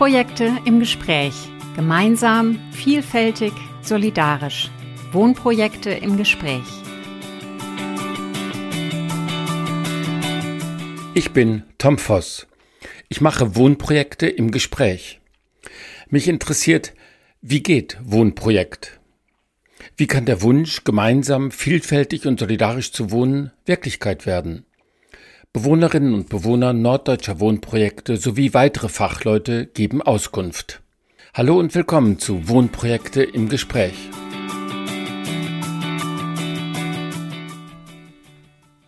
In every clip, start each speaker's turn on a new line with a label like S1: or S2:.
S1: Wohnprojekte im Gespräch. Gemeinsam, vielfältig, solidarisch. Wohnprojekte im Gespräch.
S2: Ich bin Tom Voss. Ich mache Wohnprojekte im Gespräch. Mich interessiert, wie geht Wohnprojekt? Wie kann der Wunsch, gemeinsam, vielfältig und solidarisch zu wohnen, Wirklichkeit werden? Bewohnerinnen und Bewohner norddeutscher Wohnprojekte sowie weitere Fachleute geben Auskunft. Hallo und willkommen zu Wohnprojekte im Gespräch.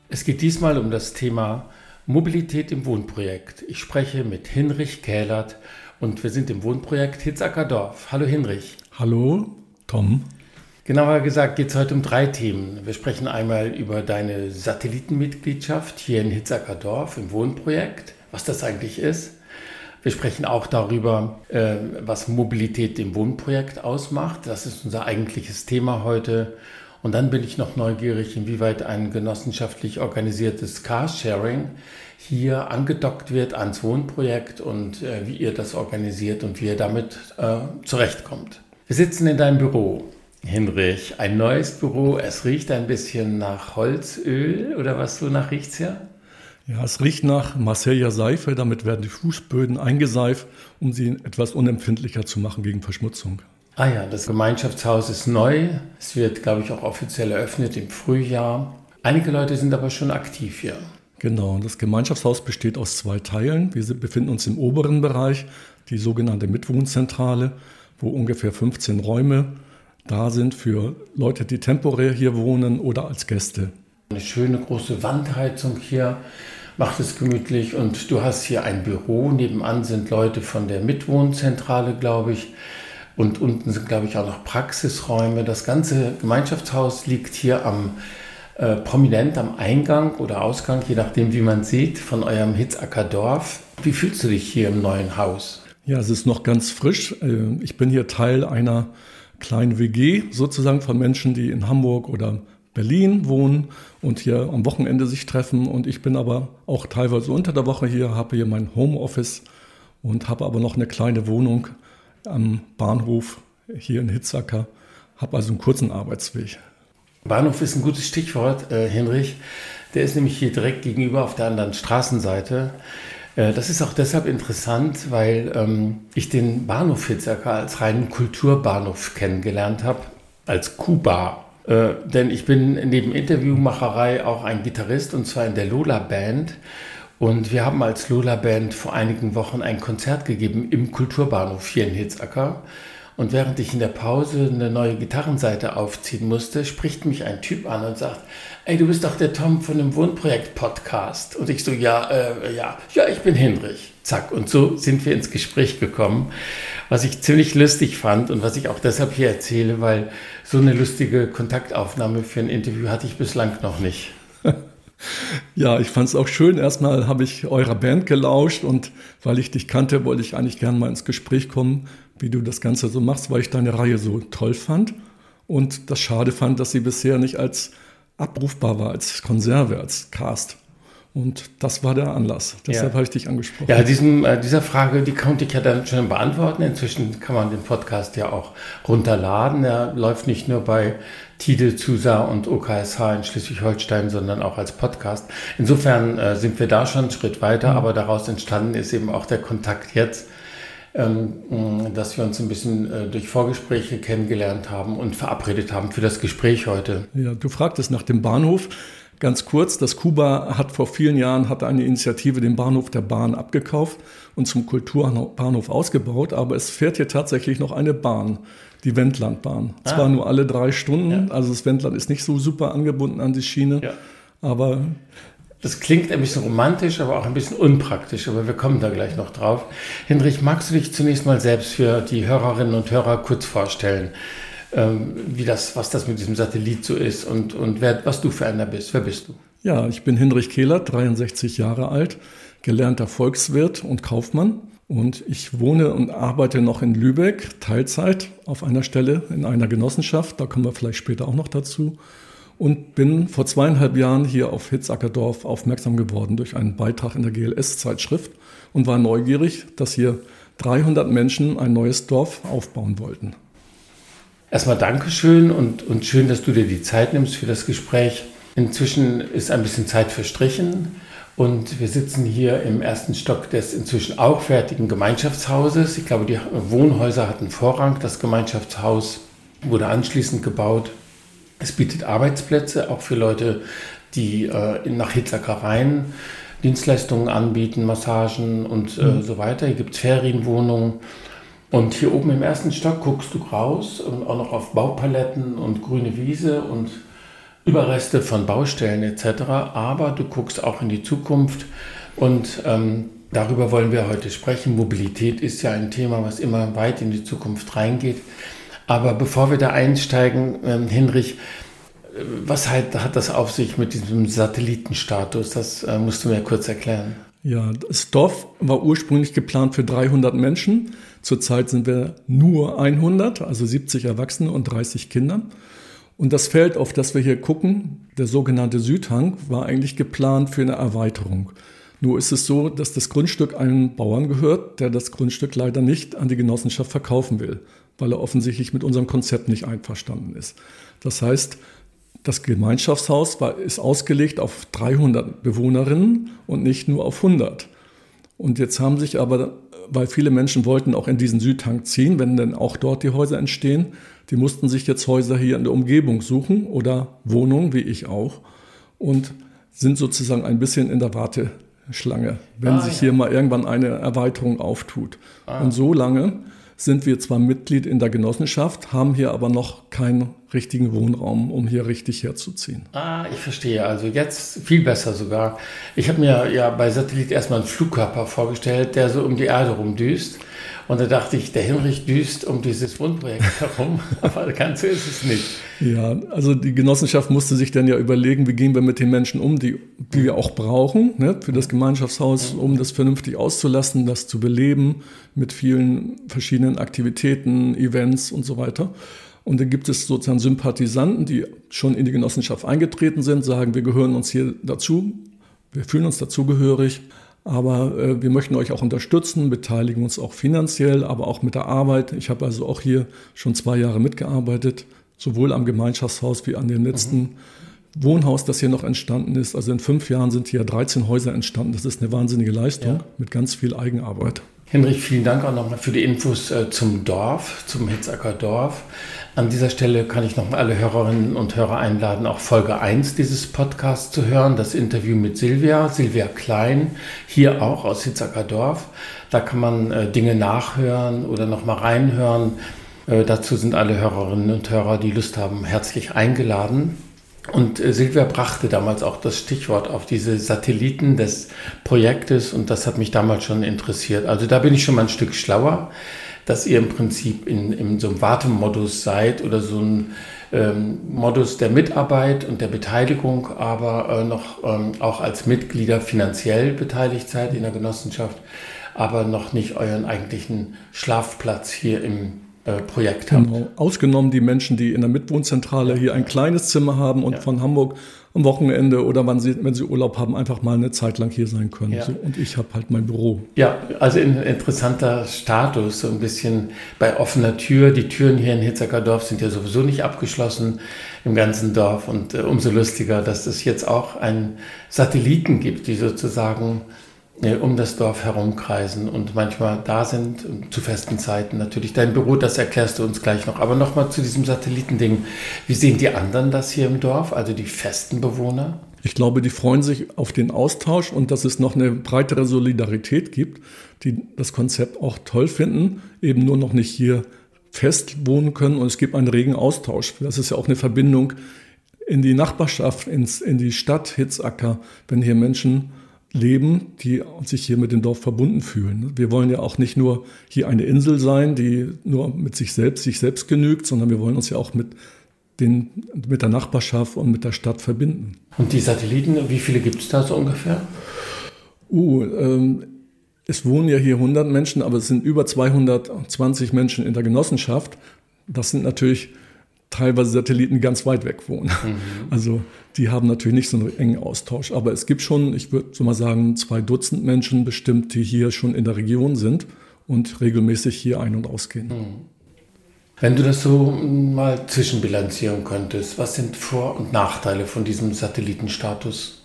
S2: Es geht diesmal um das Thema Mobilität im Wohnprojekt. Ich spreche mit Hinrich Kählert und wir sind im Wohnprojekt Hitzacker Dorf. Hallo Hinrich.
S3: Hallo Tom.
S2: Genauer gesagt geht es heute um drei Themen. Wir sprechen einmal über deine Satellitenmitgliedschaft hier in Hitzacker Dorf im Wohnprojekt, was das eigentlich ist. Wir sprechen auch darüber, äh, was Mobilität im Wohnprojekt ausmacht. Das ist unser eigentliches Thema heute. Und dann bin ich noch neugierig, inwieweit ein genossenschaftlich organisiertes Carsharing hier angedockt wird ans Wohnprojekt und äh, wie ihr das organisiert und wie ihr damit äh, zurechtkommt. Wir sitzen in deinem Büro. Hinrich, ein neues Büro. Es riecht ein bisschen nach Holzöl oder was so nach riecht's ja?
S3: Ja, es riecht nach Marseilla Seife. Damit werden die Fußböden eingeseift, um sie etwas unempfindlicher zu machen gegen Verschmutzung.
S2: Ah ja, das Gemeinschaftshaus ist neu. Es wird, glaube ich, auch offiziell eröffnet im Frühjahr. Einige Leute sind aber schon aktiv hier.
S3: Genau, das Gemeinschaftshaus besteht aus zwei Teilen. Wir befinden uns im oberen Bereich, die sogenannte Mitwohnzentrale, wo ungefähr 15 Räume da sind für Leute, die temporär hier wohnen oder als Gäste.
S2: Eine schöne große Wandheizung hier macht es gemütlich und du hast hier ein Büro. Nebenan sind Leute von der Mitwohnzentrale, glaube ich. Und unten sind, glaube ich, auch noch Praxisräume. Das ganze Gemeinschaftshaus liegt hier am äh, prominent am Eingang oder Ausgang, je nachdem, wie man sieht, von eurem Hitzacker Dorf. Wie fühlst du dich hier im neuen Haus?
S3: Ja, es ist noch ganz frisch. Äh, ich bin hier Teil einer kleine WG sozusagen von Menschen, die in Hamburg oder Berlin wohnen und hier am Wochenende sich treffen. Und ich bin aber auch teilweise unter der Woche hier, habe hier mein Homeoffice und habe aber noch eine kleine Wohnung am Bahnhof hier in Hitzacker. Habe also einen kurzen Arbeitsweg.
S2: Bahnhof ist ein gutes Stichwort, äh, Henrich. Der ist nämlich hier direkt gegenüber auf der anderen Straßenseite. Äh, das ist auch deshalb interessant, weil ähm, ich den Bahnhof Hitzacker als reinen Kulturbahnhof kennengelernt habe, als Kuba. Äh, denn ich bin neben Interviewmacherei auch ein Gitarrist und zwar in der Lola Band. Und wir haben als Lola Band vor einigen Wochen ein Konzert gegeben im Kulturbahnhof hier in Hitzacker. Und während ich in der Pause eine neue Gitarrenseite aufziehen musste, spricht mich ein Typ an und sagt, ey, du bist doch der Tom von dem Wohnprojekt-Podcast. Und ich so, ja, äh, ja, ja, ich bin Hinrich. Zack. Und so sind wir ins Gespräch gekommen, was ich ziemlich lustig fand und was ich auch deshalb hier erzähle, weil so eine lustige Kontaktaufnahme für ein Interview hatte ich bislang noch nicht.
S3: Ja, ich fand es auch schön. Erstmal habe ich eurer Band gelauscht und weil ich dich kannte, wollte ich eigentlich gerne mal ins Gespräch kommen, wie du das Ganze so machst, weil ich deine Reihe so toll fand und das schade fand, dass sie bisher nicht als abrufbar war als Konserve, als Cast. Und das war der Anlass. Deshalb ja. habe ich dich angesprochen.
S2: Ja, diesem, äh, dieser Frage, die konnte ich ja dann schon beantworten. Inzwischen kann man den Podcast ja auch runterladen. Er läuft nicht nur bei Tide, Zusa und OKSH in Schleswig-Holstein, sondern auch als Podcast. Insofern äh, sind wir da schon einen Schritt weiter, mhm. aber daraus entstanden ist eben auch der Kontakt jetzt ähm, dass wir uns ein bisschen äh, durch Vorgespräche kennengelernt haben und verabredet haben für das Gespräch heute.
S3: Ja, du fragtest nach dem Bahnhof. Ganz kurz, das Kuba hat vor vielen Jahren hat eine Initiative den Bahnhof der Bahn abgekauft und zum Kulturbahnhof ausgebaut, aber es fährt hier tatsächlich noch eine Bahn, die Wendlandbahn. Ah. Zwar nur alle drei Stunden, ja. also das Wendland ist nicht so super angebunden an die Schiene, ja. aber
S2: das klingt ein bisschen romantisch, aber auch ein bisschen unpraktisch, aber wir kommen da gleich noch drauf. Hinrich, magst du dich zunächst mal selbst für die Hörerinnen und Hörer kurz vorstellen, ähm, wie das, was das mit diesem Satellit so ist und, und wer, was du für einer bist? Wer bist du?
S3: Ja, ich bin Hinrich Kehler, 63 Jahre alt, gelernter Volkswirt und Kaufmann. Und ich wohne und arbeite noch in Lübeck, Teilzeit, auf einer Stelle in einer Genossenschaft. Da kommen wir vielleicht später auch noch dazu und bin vor zweieinhalb Jahren hier auf Hitzackerdorf aufmerksam geworden durch einen Beitrag in der GLS-Zeitschrift und war neugierig, dass hier 300 Menschen ein neues Dorf aufbauen wollten.
S2: Erstmal Dankeschön und, und schön, dass du dir die Zeit nimmst für das Gespräch. Inzwischen ist ein bisschen Zeit verstrichen und wir sitzen hier im ersten Stock des inzwischen auch fertigen Gemeinschaftshauses. Ich glaube, die Wohnhäuser hatten Vorrang. Das Gemeinschaftshaus wurde anschließend gebaut. Es bietet Arbeitsplätze auch für Leute, die äh, nach Hitzacker rein Dienstleistungen anbieten, Massagen und äh, mhm. so weiter. Hier gibt es Ferienwohnungen. Und hier oben im ersten Stock guckst du raus und auch noch auf Baupaletten und grüne Wiese und Überreste von Baustellen etc. Aber du guckst auch in die Zukunft und ähm, darüber wollen wir heute sprechen. Mobilität ist ja ein Thema, was immer weit in die Zukunft reingeht. Aber bevor wir da einsteigen, ähm, Hinrich, was hat, hat das auf sich mit diesem Satellitenstatus? Das äh, musst du mir kurz erklären.
S3: Ja, das Dorf war ursprünglich geplant für 300 Menschen. Zurzeit sind wir nur 100, also 70 Erwachsene und 30 Kinder. Und das Feld, auf das wir hier gucken, der sogenannte Südhang, war eigentlich geplant für eine Erweiterung. Nur ist es so, dass das Grundstück einem Bauern gehört, der das Grundstück leider nicht an die Genossenschaft verkaufen will, weil er offensichtlich mit unserem Konzept nicht einverstanden ist. Das heißt, das Gemeinschaftshaus war, ist ausgelegt auf 300 Bewohnerinnen und nicht nur auf 100. Und jetzt haben sich aber, weil viele Menschen wollten auch in diesen Südhang ziehen, wenn denn auch dort die Häuser entstehen, die mussten sich jetzt Häuser hier in der Umgebung suchen oder Wohnungen, wie ich auch, und sind sozusagen ein bisschen in der Warteschlange, wenn ah, sich ja. hier mal irgendwann eine Erweiterung auftut. Ah. Und so lange sind wir zwar Mitglied in der Genossenschaft, haben hier aber noch keinen richtigen Wohnraum, um hier richtig herzuziehen.
S2: Ah, ich verstehe. Also jetzt viel besser sogar. Ich habe mir ja bei Satellit erstmal einen Flugkörper vorgestellt, der so um die Erde rumdüst. Und da dachte ich, der Hinrich düst um dieses Wohnprojekt herum, aber ganz so ist es nicht.
S3: Ja, also die Genossenschaft musste sich dann ja überlegen, wie gehen wir mit den Menschen um, die, die wir auch brauchen ne, für das Gemeinschaftshaus, um das vernünftig auszulassen, das zu beleben mit vielen verschiedenen Aktivitäten, Events und so weiter. Und dann gibt es sozusagen Sympathisanten, die schon in die Genossenschaft eingetreten sind, sagen, wir gehören uns hier dazu, wir fühlen uns dazugehörig. Aber äh, wir möchten euch auch unterstützen, beteiligen uns auch finanziell, aber auch mit der Arbeit. Ich habe also auch hier schon zwei Jahre mitgearbeitet, sowohl am Gemeinschaftshaus wie an dem letzten mhm. Wohnhaus, das hier noch entstanden ist. Also in fünf Jahren sind hier 13 Häuser entstanden. Das ist eine wahnsinnige Leistung ja. mit ganz viel Eigenarbeit.
S2: Henrich, vielen Dank auch nochmal für die Infos äh, zum Dorf, zum Hitzacker Dorf. An dieser Stelle kann ich nochmal alle Hörerinnen und Hörer einladen, auch Folge 1 dieses Podcasts zu hören, das Interview mit Silvia, Silvia Klein, hier auch aus Hitzacker Dorf. Da kann man äh, Dinge nachhören oder nochmal reinhören. Äh, dazu sind alle Hörerinnen und Hörer, die Lust haben, herzlich eingeladen. Und äh, Silvia brachte damals auch das Stichwort auf diese Satelliten des Projektes und das hat mich damals schon interessiert. Also da bin ich schon mal ein Stück schlauer dass ihr im Prinzip in, in so einem Wartemodus seid oder so ein ähm, Modus der Mitarbeit und der Beteiligung, aber äh, noch ähm, auch als Mitglieder finanziell beteiligt seid in der Genossenschaft, aber noch nicht euren eigentlichen Schlafplatz hier im äh, Projekt habt. Genau.
S3: Ausgenommen die Menschen, die in der Mitwohnzentrale hier ein kleines Zimmer haben und ja. von Hamburg am Wochenende oder wann sie, wenn sie Urlaub haben, einfach mal eine Zeit lang hier sein können. Ja. So, und ich habe halt mein Büro.
S2: Ja, also ein interessanter Status, so ein bisschen bei offener Tür. Die Türen hier in Hitzacker Dorf sind ja sowieso nicht abgeschlossen im ganzen Dorf und äh, umso lustiger, dass es jetzt auch einen Satelliten gibt, die sozusagen um das Dorf herumkreisen und manchmal da sind zu festen Zeiten natürlich. Dein Büro, das erklärst du uns gleich noch. Aber nochmal zu diesem Satellitending. Wie sehen die anderen das hier im Dorf, also die festen Bewohner?
S3: Ich glaube, die freuen sich auf den Austausch und dass es noch eine breitere Solidarität gibt, die das Konzept auch toll finden, eben nur noch nicht hier fest wohnen können und es gibt einen regen Austausch. Das ist ja auch eine Verbindung in die Nachbarschaft, ins, in die Stadt Hitzacker, wenn hier Menschen leben, die sich hier mit dem Dorf verbunden fühlen. Wir wollen ja auch nicht nur hier eine Insel sein, die nur mit sich selbst, sich selbst genügt, sondern wir wollen uns ja auch mit, den, mit der Nachbarschaft und mit der Stadt verbinden.
S2: Und die Satelliten, wie viele gibt es da so ungefähr?
S3: Uh, ähm, es wohnen ja hier 100 Menschen, aber es sind über 220 Menschen in der Genossenschaft. Das sind natürlich teilweise Satelliten ganz weit weg wohnen. Mhm. Also die haben natürlich nicht so einen engen Austausch. Aber es gibt schon, ich würde so mal sagen, zwei Dutzend Menschen bestimmt, die hier schon in der Region sind und regelmäßig hier ein- und ausgehen. Hm.
S2: Wenn du das so mal zwischenbilanzieren könntest, was sind Vor- und Nachteile von diesem Satellitenstatus?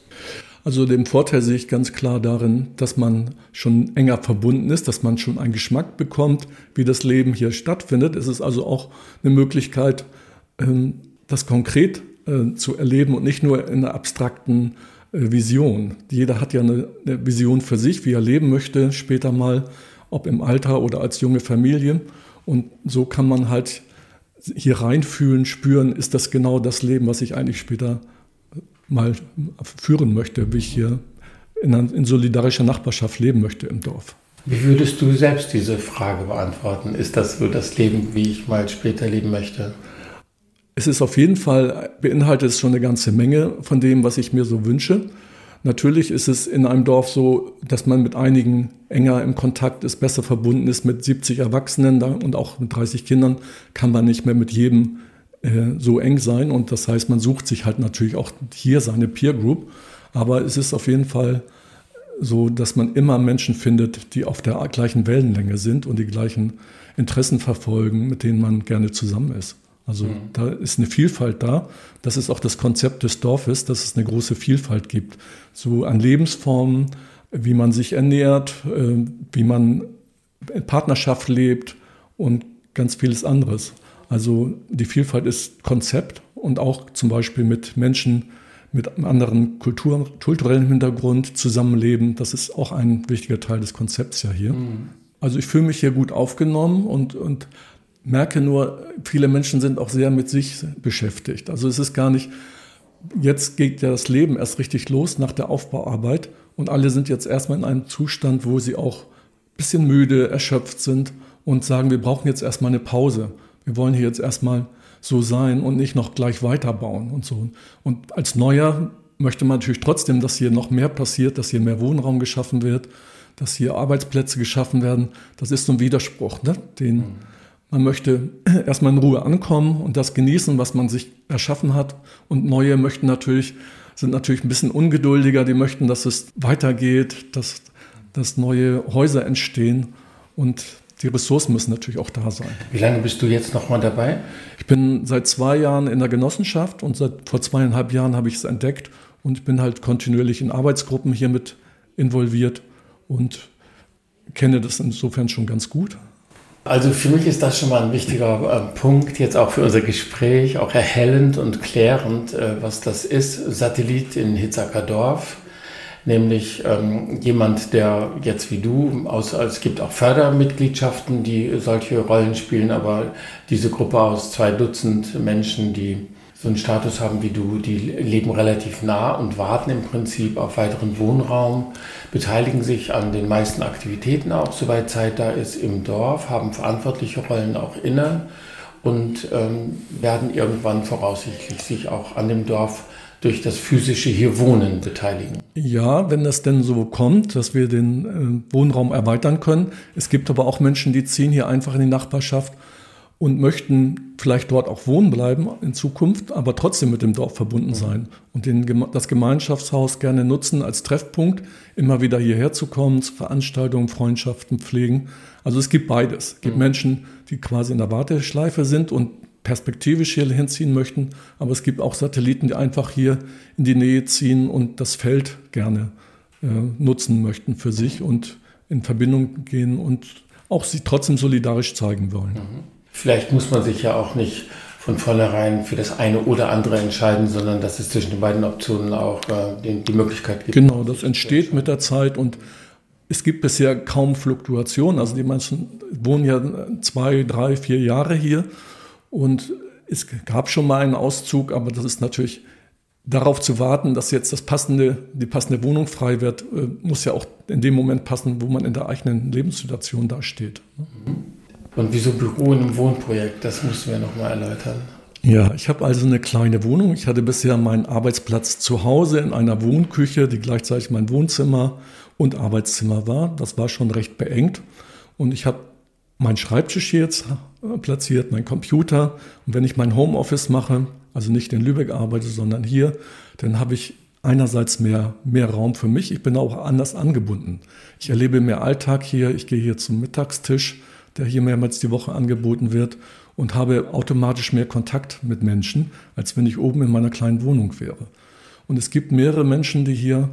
S3: Also den Vorteil sehe ich ganz klar darin, dass man schon enger verbunden ist, dass man schon einen Geschmack bekommt, wie das Leben hier stattfindet. Es ist also auch eine Möglichkeit, das konkret äh, zu erleben und nicht nur in einer abstrakten äh, Vision. Jeder hat ja eine Vision für sich, wie er leben möchte, später mal, ob im Alter oder als junge Familie. Und so kann man halt hier reinfühlen, spüren, ist das genau das Leben, was ich eigentlich später mal führen möchte, wie ich hier in, in solidarischer Nachbarschaft leben möchte im Dorf.
S2: Wie würdest du selbst diese Frage beantworten? Ist das so das Leben, wie ich mal später leben möchte?
S3: Es ist auf jeden Fall, beinhaltet es schon eine ganze Menge von dem, was ich mir so wünsche. Natürlich ist es in einem Dorf so, dass man mit einigen enger im Kontakt ist, besser verbunden ist. Mit 70 Erwachsenen und auch mit 30 Kindern kann man nicht mehr mit jedem äh, so eng sein. Und das heißt, man sucht sich halt natürlich auch hier seine Peer Group. Aber es ist auf jeden Fall so, dass man immer Menschen findet, die auf der gleichen Wellenlänge sind und die gleichen Interessen verfolgen, mit denen man gerne zusammen ist. Also mhm. da ist eine Vielfalt da. Das ist auch das Konzept des Dorfes, dass es eine große Vielfalt gibt. So an Lebensformen, wie man sich ernährt, äh, wie man in Partnerschaft lebt und ganz vieles anderes. Also die Vielfalt ist Konzept und auch zum Beispiel mit Menschen mit einem anderen Kultur, kulturellen Hintergrund zusammenleben. Das ist auch ein wichtiger Teil des Konzepts ja hier. Mhm. Also ich fühle mich hier gut aufgenommen und, und merke nur, viele Menschen sind auch sehr mit sich beschäftigt. Also es ist gar nicht, jetzt geht ja das Leben erst richtig los nach der Aufbauarbeit und alle sind jetzt erstmal in einem Zustand, wo sie auch ein bisschen müde, erschöpft sind und sagen, wir brauchen jetzt erstmal eine Pause wir wollen hier jetzt erstmal so sein und nicht noch gleich weiterbauen und so. Und als Neuer möchte man natürlich trotzdem, dass hier noch mehr passiert, dass hier mehr Wohnraum geschaffen wird, dass hier Arbeitsplätze geschaffen werden. Das ist so ein Widerspruch, ne? den man möchte erstmal in Ruhe ankommen und das genießen, was man sich erschaffen hat. Und Neue möchten natürlich, sind natürlich ein bisschen ungeduldiger, die möchten, dass es weitergeht, dass, dass neue Häuser entstehen. Und die Ressourcen müssen natürlich auch da sein.
S2: Wie lange bist du jetzt nochmal dabei?
S3: Ich bin seit zwei Jahren in der Genossenschaft und seit vor zweieinhalb Jahren habe ich es entdeckt und bin halt kontinuierlich in Arbeitsgruppen hier mit involviert und kenne das insofern schon ganz gut.
S2: Also für mich ist das schon mal ein wichtiger äh, Punkt, jetzt auch für unser Gespräch, auch erhellend und klärend, äh, was das ist. Satellit in Hitzacker Dorf nämlich ähm, jemand, der jetzt wie du, aus, es gibt auch Fördermitgliedschaften, die solche Rollen spielen, aber diese Gruppe aus zwei Dutzend Menschen, die so einen Status haben wie du, die leben relativ nah und warten im Prinzip auf weiteren Wohnraum, beteiligen sich an den meisten Aktivitäten auch, soweit Zeit da ist, im Dorf, haben verantwortliche Rollen auch inne und ähm, werden irgendwann voraussichtlich sich auch an dem Dorf durch das physische hier Wohnen beteiligen.
S3: Ja, wenn das denn so kommt, dass wir den äh, Wohnraum erweitern können. Es gibt aber auch Menschen, die ziehen hier einfach in die Nachbarschaft und möchten vielleicht dort auch wohnen bleiben in Zukunft, aber trotzdem mit dem Dorf verbunden sein und den, das Gemeinschaftshaus gerne nutzen als Treffpunkt, immer wieder hierher zu kommen, zu Veranstaltungen, Freundschaften pflegen. Also es gibt beides. Es gibt mhm. Menschen, die quasi in der Warteschleife sind und perspektivisch hier hinziehen möchten. Aber es gibt auch Satelliten, die einfach hier in die Nähe ziehen und das Feld gerne äh, nutzen möchten für sich und in Verbindung gehen und auch sie trotzdem solidarisch zeigen wollen. Mhm.
S2: Vielleicht muss man sich ja auch nicht von vornherein für das eine oder andere entscheiden, sondern dass es zwischen den beiden Optionen auch äh, die, die, Möglichkeit gibt.
S3: Genau, das entsteht mit der Zeit und es gibt bisher kaum Fluktuation. Also die Menschen wohnen ja zwei, drei, vier Jahre hier und es gab schon mal einen Auszug, aber das ist natürlich darauf zu warten, dass jetzt das passende, die passende Wohnung frei wird, äh, muss ja auch in dem Moment passen, wo man in der eigenen Lebenssituation dasteht.
S2: Mhm. Und wieso Büro in einem Wohnprojekt? Das mussten wir nochmal erläutern.
S3: Ja, ich habe also eine kleine Wohnung. Ich hatte bisher meinen Arbeitsplatz zu Hause in einer Wohnküche, die gleichzeitig mein Wohnzimmer und Arbeitszimmer war. Das war schon recht beengt. Und ich habe meinen Schreibtisch hier jetzt äh, platziert, mein Computer. Und wenn ich mein Homeoffice mache, also nicht in Lübeck arbeite, sondern hier, dann habe ich einerseits mehr, mehr Raum für mich, ich bin auch anders angebunden. Ich erlebe mehr Alltag hier, ich gehe hier zum Mittagstisch, der hier mehrmals die Woche angeboten wird und habe automatisch mehr Kontakt mit Menschen, als wenn ich oben in meiner kleinen Wohnung wäre. Und es gibt mehrere Menschen, die hier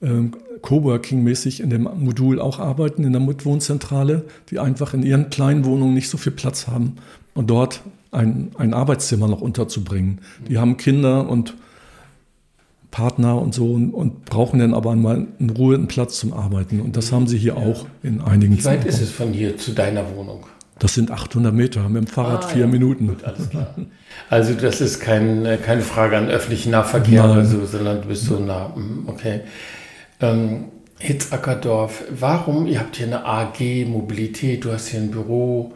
S3: ähm, Coworking-mäßig in dem Modul auch arbeiten, in der Mitwohnzentrale, die einfach in ihren kleinen Wohnungen nicht so viel Platz haben und dort ein, ein Arbeitszimmer noch unterzubringen. Die haben Kinder und Partner und so und, und brauchen dann aber mal in Ruhe einen Platz zum Arbeiten. Und das haben sie hier auch in einigen
S2: Wie weit ist es von hier zu deiner Wohnung?
S3: Das sind 800 Meter, mit dem Fahrrad ah, vier ja. Minuten. Gut, alles
S2: klar. Also das ist kein, keine Frage an öffentlichen Nahverkehr oder so, sondern du bist so nah. Hm, okay. Ähm, Hitzackerdorf, warum, ihr habt hier eine AG Mobilität, du hast hier ein Büro,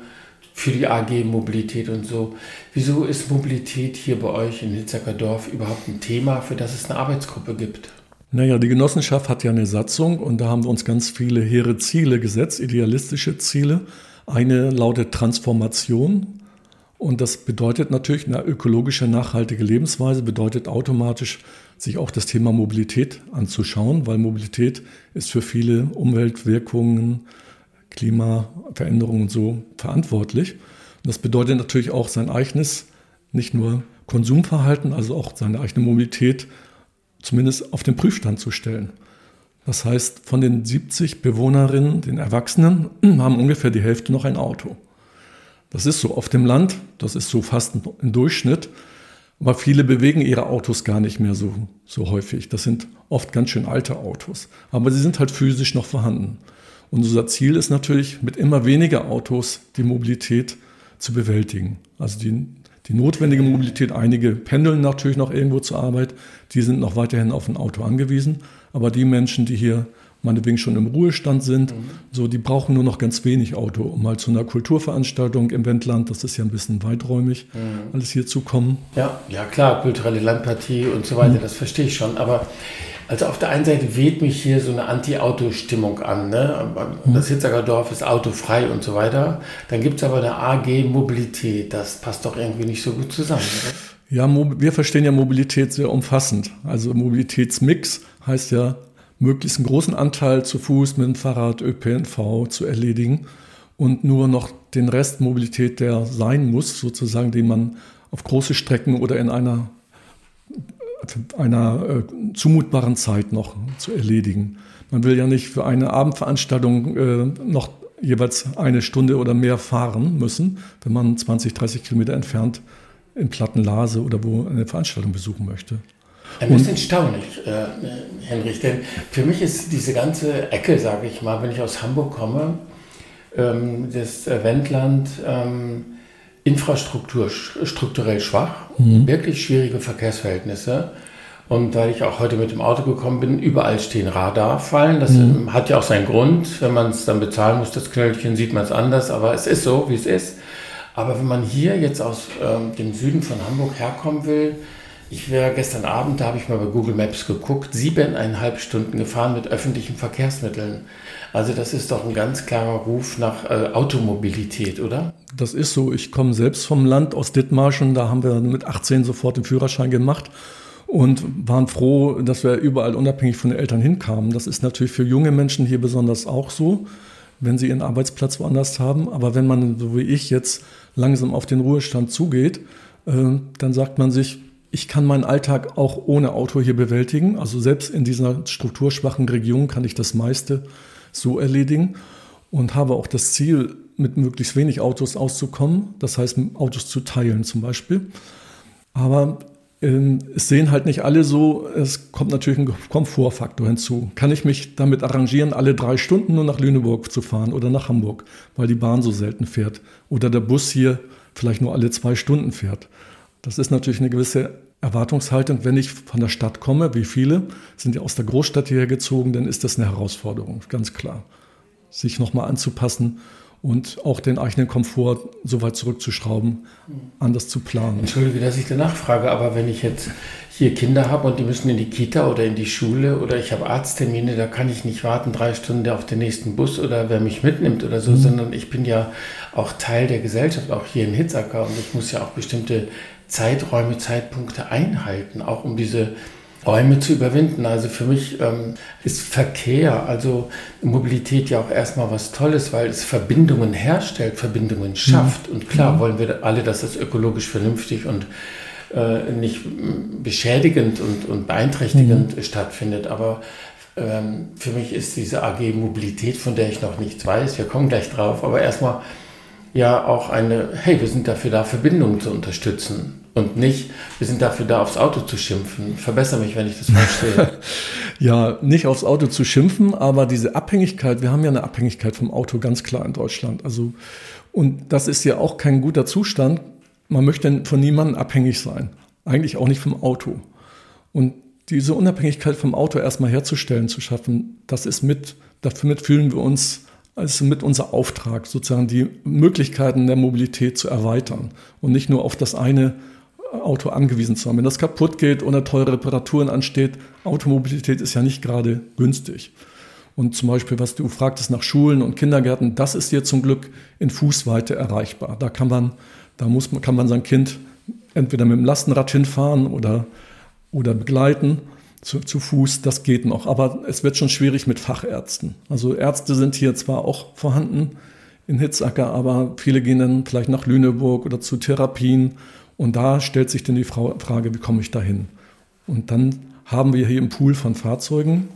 S2: für die AG Mobilität und so. Wieso ist Mobilität hier bei euch in Hitzacker Dorf überhaupt ein Thema, für das es eine Arbeitsgruppe gibt?
S3: Naja, die Genossenschaft hat ja eine Satzung und da haben wir uns ganz viele hehre Ziele gesetzt, idealistische Ziele. Eine lautet Transformation und das bedeutet natürlich eine ökologische, nachhaltige Lebensweise, bedeutet automatisch, sich auch das Thema Mobilität anzuschauen, weil Mobilität ist für viele Umweltwirkungen, Klimaveränderungen und so verantwortlich. Und das bedeutet natürlich auch sein eigenes, nicht nur Konsumverhalten, also auch seine eigene Mobilität zumindest auf den Prüfstand zu stellen. Das heißt, von den 70 Bewohnerinnen, den Erwachsenen, haben ungefähr die Hälfte noch ein Auto. Das ist so auf dem Land, das ist so fast ein Durchschnitt, aber viele bewegen ihre Autos gar nicht mehr so, so häufig. Das sind oft ganz schön alte Autos, aber sie sind halt physisch noch vorhanden. Und unser Ziel ist natürlich, mit immer weniger Autos die Mobilität zu bewältigen. Also die, die notwendige Mobilität, einige pendeln natürlich noch irgendwo zur Arbeit, die sind noch weiterhin auf ein Auto angewiesen. Aber die Menschen, die hier meinetwegen schon im Ruhestand sind, mhm. so, die brauchen nur noch ganz wenig Auto, um mal zu einer Kulturveranstaltung im Wendland, das ist ja ein bisschen weiträumig, mhm. alles hier zu kommen.
S2: Ja, ja klar, kulturelle Landpartie und so weiter, mhm. das verstehe ich schon. Aber also auf der einen Seite weht mich hier so eine Anti-Auto-Stimmung an. Ne? Mhm. Das Hitzager Dorf ist autofrei und so weiter. Dann gibt es aber eine AG Mobilität. Das passt doch irgendwie nicht so gut zusammen. Oder?
S3: Ja, wir verstehen ja Mobilität sehr umfassend. Also Mobilitätsmix heißt ja, möglichst einen großen Anteil zu Fuß, mit dem Fahrrad, ÖPNV zu erledigen und nur noch den Rest Mobilität, der sein muss, sozusagen, den man auf große Strecken oder in einer einer äh, zumutbaren Zeit noch zu erledigen. Man will ja nicht für eine Abendveranstaltung äh, noch jeweils eine Stunde oder mehr fahren müssen, wenn man 20, 30 Kilometer entfernt in Plattenlase oder wo eine Veranstaltung besuchen möchte.
S2: Ein bisschen erstaunlich, äh, Henrich, denn für mich ist diese ganze Ecke, sage ich mal, wenn ich aus Hamburg komme, ähm, das Wendland, ähm, Infrastruktur strukturell schwach, mhm. wirklich schwierige Verkehrsverhältnisse. Und weil ich auch heute mit dem Auto gekommen bin, überall stehen Radarfallen. Das mhm. hat ja auch seinen Grund. Wenn man es dann bezahlen muss, das Knöllchen, sieht man es anders. Aber es ist so, wie es ist. Aber wenn man hier jetzt aus ähm, dem Süden von Hamburg herkommen will, ich wäre gestern Abend, da habe ich mal bei Google Maps geguckt, siebeneinhalb Stunden gefahren mit öffentlichen Verkehrsmitteln. Also das ist doch ein ganz klarer Ruf nach äh, Automobilität, oder?
S3: Das ist so. Ich komme selbst vom Land aus Dithmarschen. Da haben wir mit 18 sofort den Führerschein gemacht und waren froh, dass wir überall unabhängig von den Eltern hinkamen. Das ist natürlich für junge Menschen hier besonders auch so, wenn sie ihren Arbeitsplatz woanders haben. Aber wenn man, so wie ich, jetzt langsam auf den Ruhestand zugeht, äh, dann sagt man sich, ich kann meinen Alltag auch ohne Auto hier bewältigen. Also selbst in dieser strukturschwachen Region kann ich das meiste so erledigen und habe auch das Ziel, mit möglichst wenig Autos auszukommen, das heißt Autos zu teilen zum Beispiel. Aber ähm, es sehen halt nicht alle so, es kommt natürlich ein Komfortfaktor hinzu. Kann ich mich damit arrangieren, alle drei Stunden nur nach Lüneburg zu fahren oder nach Hamburg, weil die Bahn so selten fährt oder der Bus hier vielleicht nur alle zwei Stunden fährt. Das ist natürlich eine gewisse Erwartungshaltung. Wenn ich von der Stadt komme, wie viele sind ja aus der Großstadt hierher gezogen, dann ist das eine Herausforderung, ganz klar. Sich nochmal anzupassen und auch den eigenen Komfort so weit zurückzuschrauben, anders zu planen.
S2: Entschuldige, dass ich danach frage, aber wenn ich jetzt hier Kinder habe und die müssen in die Kita oder in die Schule oder ich habe Arzttermine, da kann ich nicht warten, drei Stunden auf den nächsten Bus oder wer mich mitnimmt oder so, mhm. sondern ich bin ja auch Teil der Gesellschaft, auch hier in Hitzacker und ich muss ja auch bestimmte Zeiträume, Zeitpunkte einhalten, auch um diese Räume zu überwinden. Also für mich ähm, ist Verkehr, also Mobilität ja auch erstmal was Tolles, weil es Verbindungen herstellt, Verbindungen schafft. Mhm. Und klar mhm. wollen wir alle, dass das ökologisch vernünftig und äh, nicht beschädigend und, und beeinträchtigend mhm. stattfindet. Aber ähm, für mich ist diese AG Mobilität, von der ich noch nichts weiß, wir kommen gleich drauf, aber erstmal ja auch eine, hey, wir sind dafür da, Verbindungen zu unterstützen und nicht, wir sind dafür da, aufs Auto zu schimpfen. Verbessere mich, wenn ich das sehe.
S3: ja, nicht aufs Auto zu schimpfen, aber diese Abhängigkeit, wir haben ja eine Abhängigkeit vom Auto ganz klar in Deutschland. Also, und das ist ja auch kein guter Zustand. Man möchte von niemandem abhängig sein. Eigentlich auch nicht vom Auto. Und diese Unabhängigkeit vom Auto erstmal herzustellen, zu schaffen, das ist mit, dafür fühlen wir uns als mit unser Auftrag, sozusagen die Möglichkeiten der Mobilität zu erweitern und nicht nur auf das eine Auto angewiesen zu sein. Wenn das kaputt geht oder teure Reparaturen ansteht, Automobilität ist ja nicht gerade günstig. Und zum Beispiel, was du fragtest nach Schulen und Kindergärten, das ist hier zum Glück in Fußweite erreichbar. Da kann man, da muss man, kann man sein Kind entweder mit dem Lastenrad hinfahren oder oder begleiten zu, zu, Fuß, das geht noch. Aber es wird schon schwierig mit Fachärzten. Also Ärzte sind hier zwar auch vorhanden in Hitzacker, aber viele gehen dann vielleicht nach Lüneburg oder zu Therapien. Und da stellt sich dann die Frage, wie komme ich da hin? Und dann haben wir hier im Pool von Fahrzeugen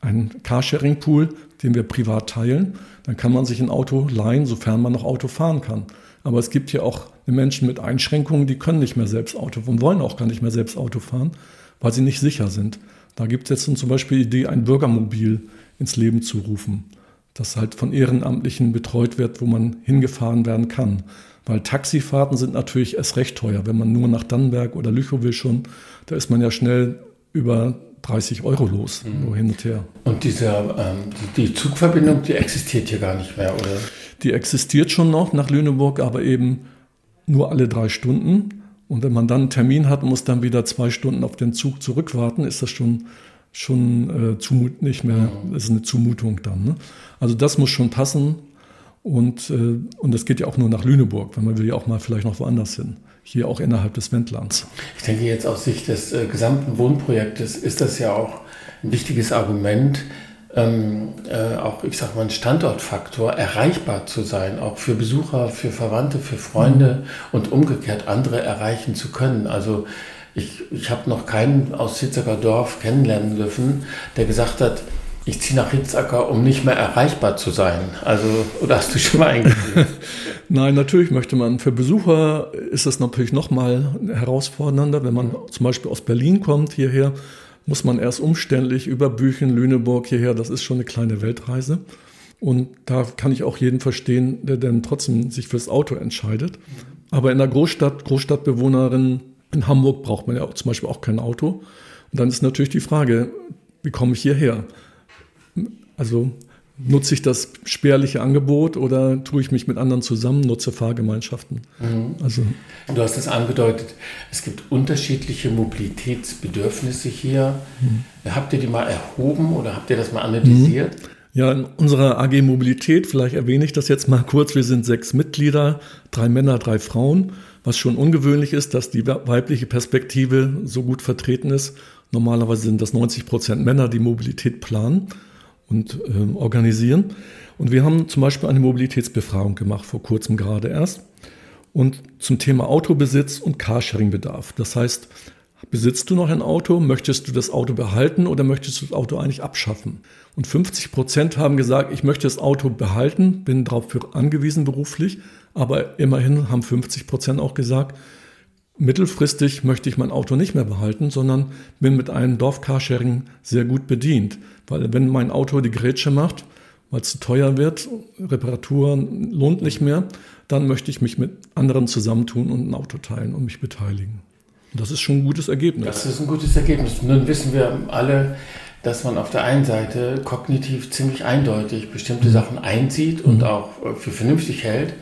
S3: einen Carsharing-Pool, den wir privat teilen. Dann kann man sich ein Auto leihen, sofern man noch Auto fahren kann. Aber es gibt hier auch Menschen mit Einschränkungen, die können nicht mehr selbst Auto und wollen auch gar nicht mehr selbst Auto fahren, weil sie nicht sicher sind. Da gibt es jetzt zum Beispiel die Idee, ein Bürgermobil ins Leben zu rufen, das halt von Ehrenamtlichen betreut wird, wo man hingefahren werden kann. Weil Taxifahrten sind natürlich erst recht teuer. Wenn man nur nach Dannenberg oder Lüchow will schon, da ist man ja schnell über 30 Euro los, mhm. hin und her.
S2: Und diese, ähm, die, die, Zugverbindung, die existiert hier gar nicht mehr, oder?
S3: Die existiert schon noch nach Lüneburg, aber eben nur alle drei Stunden. Und wenn man dann einen Termin hat, muss dann wieder zwei Stunden auf den Zug zurückwarten, ist das schon, schon äh, zumut, nicht mehr, ist eine Zumutung dann. Ne? Also das muss schon passen. Und, äh, und das geht ja auch nur nach Lüneburg, weil man will ja auch mal vielleicht noch woanders hin. Hier auch innerhalb des Wendlands.
S2: Ich denke jetzt aus Sicht des äh, gesamten Wohnprojektes ist das ja auch ein wichtiges Argument, ähm, äh, auch, ich sag mal, ein Standortfaktor, erreichbar zu sein, auch für Besucher, für Verwandte, für Freunde mhm. und umgekehrt andere erreichen zu können. Also ich, ich habe noch keinen aus Hitzacker Dorf kennenlernen dürfen, der gesagt hat, ich ziehe nach Hitzacker, um nicht mehr erreichbar zu sein. Also, oder hast du schon mal eingesehen?
S3: Nein, natürlich möchte man. Für Besucher ist es natürlich noch mal herausfordernder, wenn man zum Beispiel aus Berlin kommt hierher muss man erst umständlich über Büchen, Lüneburg hierher. Das ist schon eine kleine Weltreise. Und da kann ich auch jeden verstehen, der dann trotzdem sich fürs Auto entscheidet. Aber in der Großstadt, Großstadtbewohnerin in Hamburg braucht man ja zum Beispiel auch kein Auto. Und dann ist natürlich die Frage, wie komme ich hierher? Also nutze ich das spärliche Angebot oder tue ich mich mit anderen zusammen, nutze Fahrgemeinschaften?
S2: Mhm. Also, du hast es angedeutet, es gibt unterschiedliche Mobilitätsbedürfnisse hier. Mhm. Habt ihr die mal erhoben oder habt ihr das mal analysiert? Mhm.
S3: Ja, in unserer AG Mobilität, vielleicht erwähne ich das jetzt mal kurz, wir sind sechs Mitglieder, drei Männer, drei Frauen, was schon ungewöhnlich ist, dass die weibliche Perspektive so gut vertreten ist. Normalerweise sind das 90 Prozent Männer, die Mobilität planen und äh, organisieren. Und wir haben zum Beispiel eine Mobilitätsbefragung gemacht, vor kurzem gerade erst. Und zum Thema Autobesitz und Carsharing-Bedarf. Das heißt, besitzt du noch ein Auto? Möchtest du das Auto behalten oder möchtest du das Auto eigentlich abschaffen? Und 50 Prozent haben gesagt, ich möchte das Auto behalten, bin darauf angewiesen beruflich. Aber immerhin haben 50 Prozent auch gesagt, mittelfristig möchte ich mein Auto nicht mehr behalten, sondern bin mit einem Dorf-Carsharing sehr gut bedient. Weil wenn mein Auto die Grätsche macht, weil es zu teuer wird, Reparaturen lohnt nicht mehr, dann möchte ich mich mit anderen zusammentun und ein Auto teilen und mich beteiligen. Und das ist schon ein gutes Ergebnis.
S2: Das ist ein gutes Ergebnis. Nun wissen wir alle, dass man auf der einen Seite kognitiv ziemlich eindeutig bestimmte Sachen einsieht und mhm. auch für vernünftig hält